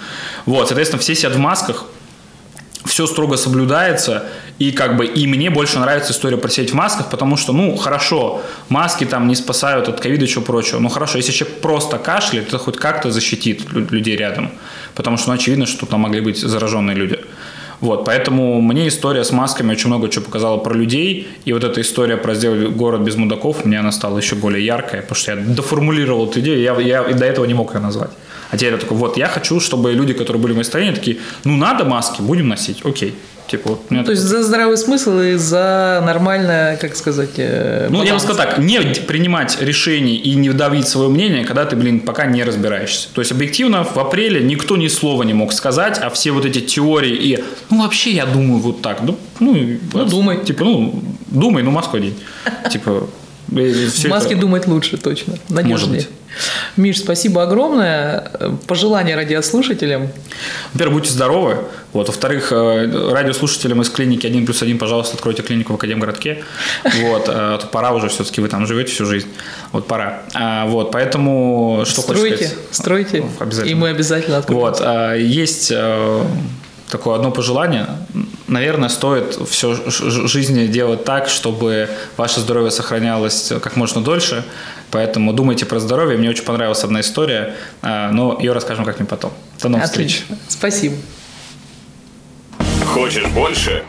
Вот, соответственно, все сидят в масках, все строго соблюдается, и как бы и мне больше нравится история про сидеть в масках, потому что, ну, хорошо, маски там не спасают от ковида и чего прочего, ну, хорошо, если человек просто кашляет, это хоть как-то защитит людей рядом, потому что, ну, очевидно, что там могли быть зараженные люди. Вот, поэтому мне история с масками очень много чего показала про людей, и вот эта история про сделать город без мудаков, мне она стала еще более яркой, потому что я доформулировал эту идею, я, я до этого не мог ее назвать. А теперь я такой, вот, я хочу, чтобы люди, которые были в моей стране, такие, ну, надо маски, будем носить, окей. Типа, вот, у меня То есть за здравый смысл и за нормальное, как сказать... э, Ну, я бы сказал так, не принимать решений и не давить свое мнение, когда ты, блин, пока не разбираешься. То есть, объективно, в апреле никто ни слова не мог сказать, а все вот эти теории и, ну, вообще, я думаю вот так. Ну, ну, Ну, думай. Типа, ну, думай, ну, Москва день. [LAUGHS] Типа, В всё маске это- думать лучше, точно. Надежнее. быть. Миш, спасибо огромное. Пожелания радиослушателям. Во-первых, будьте здоровы. Вот. Во-вторых, э, радиослушателям из клиники 1 плюс 1, пожалуйста, откройте клинику в Академгородке. Вот. э, то Пора уже все-таки, вы там живете всю жизнь. Вот пора. А, Вот. Поэтому, что стройте, сказать? стройте. Обязательно. И мы обязательно откроем. Вот, а, есть э, такое одно пожелание. Наверное, стоит все жизни делать так, чтобы ваше здоровье сохранялось как можно дольше. Поэтому думайте про здоровье. Мне очень понравилась одна история, а, но ее расскажем как-нибудь потом. До новых встреч. Отлично. Спасибо. Хочешь больше?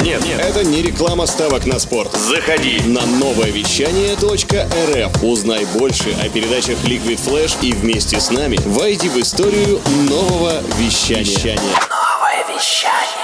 Нет, нет, Это не реклама ставок на спорт. заходи. На новое вещание .рф узнай больше о передачах Liquid Flash и вместе с нами войди в историю нового вещания. Новое вещание.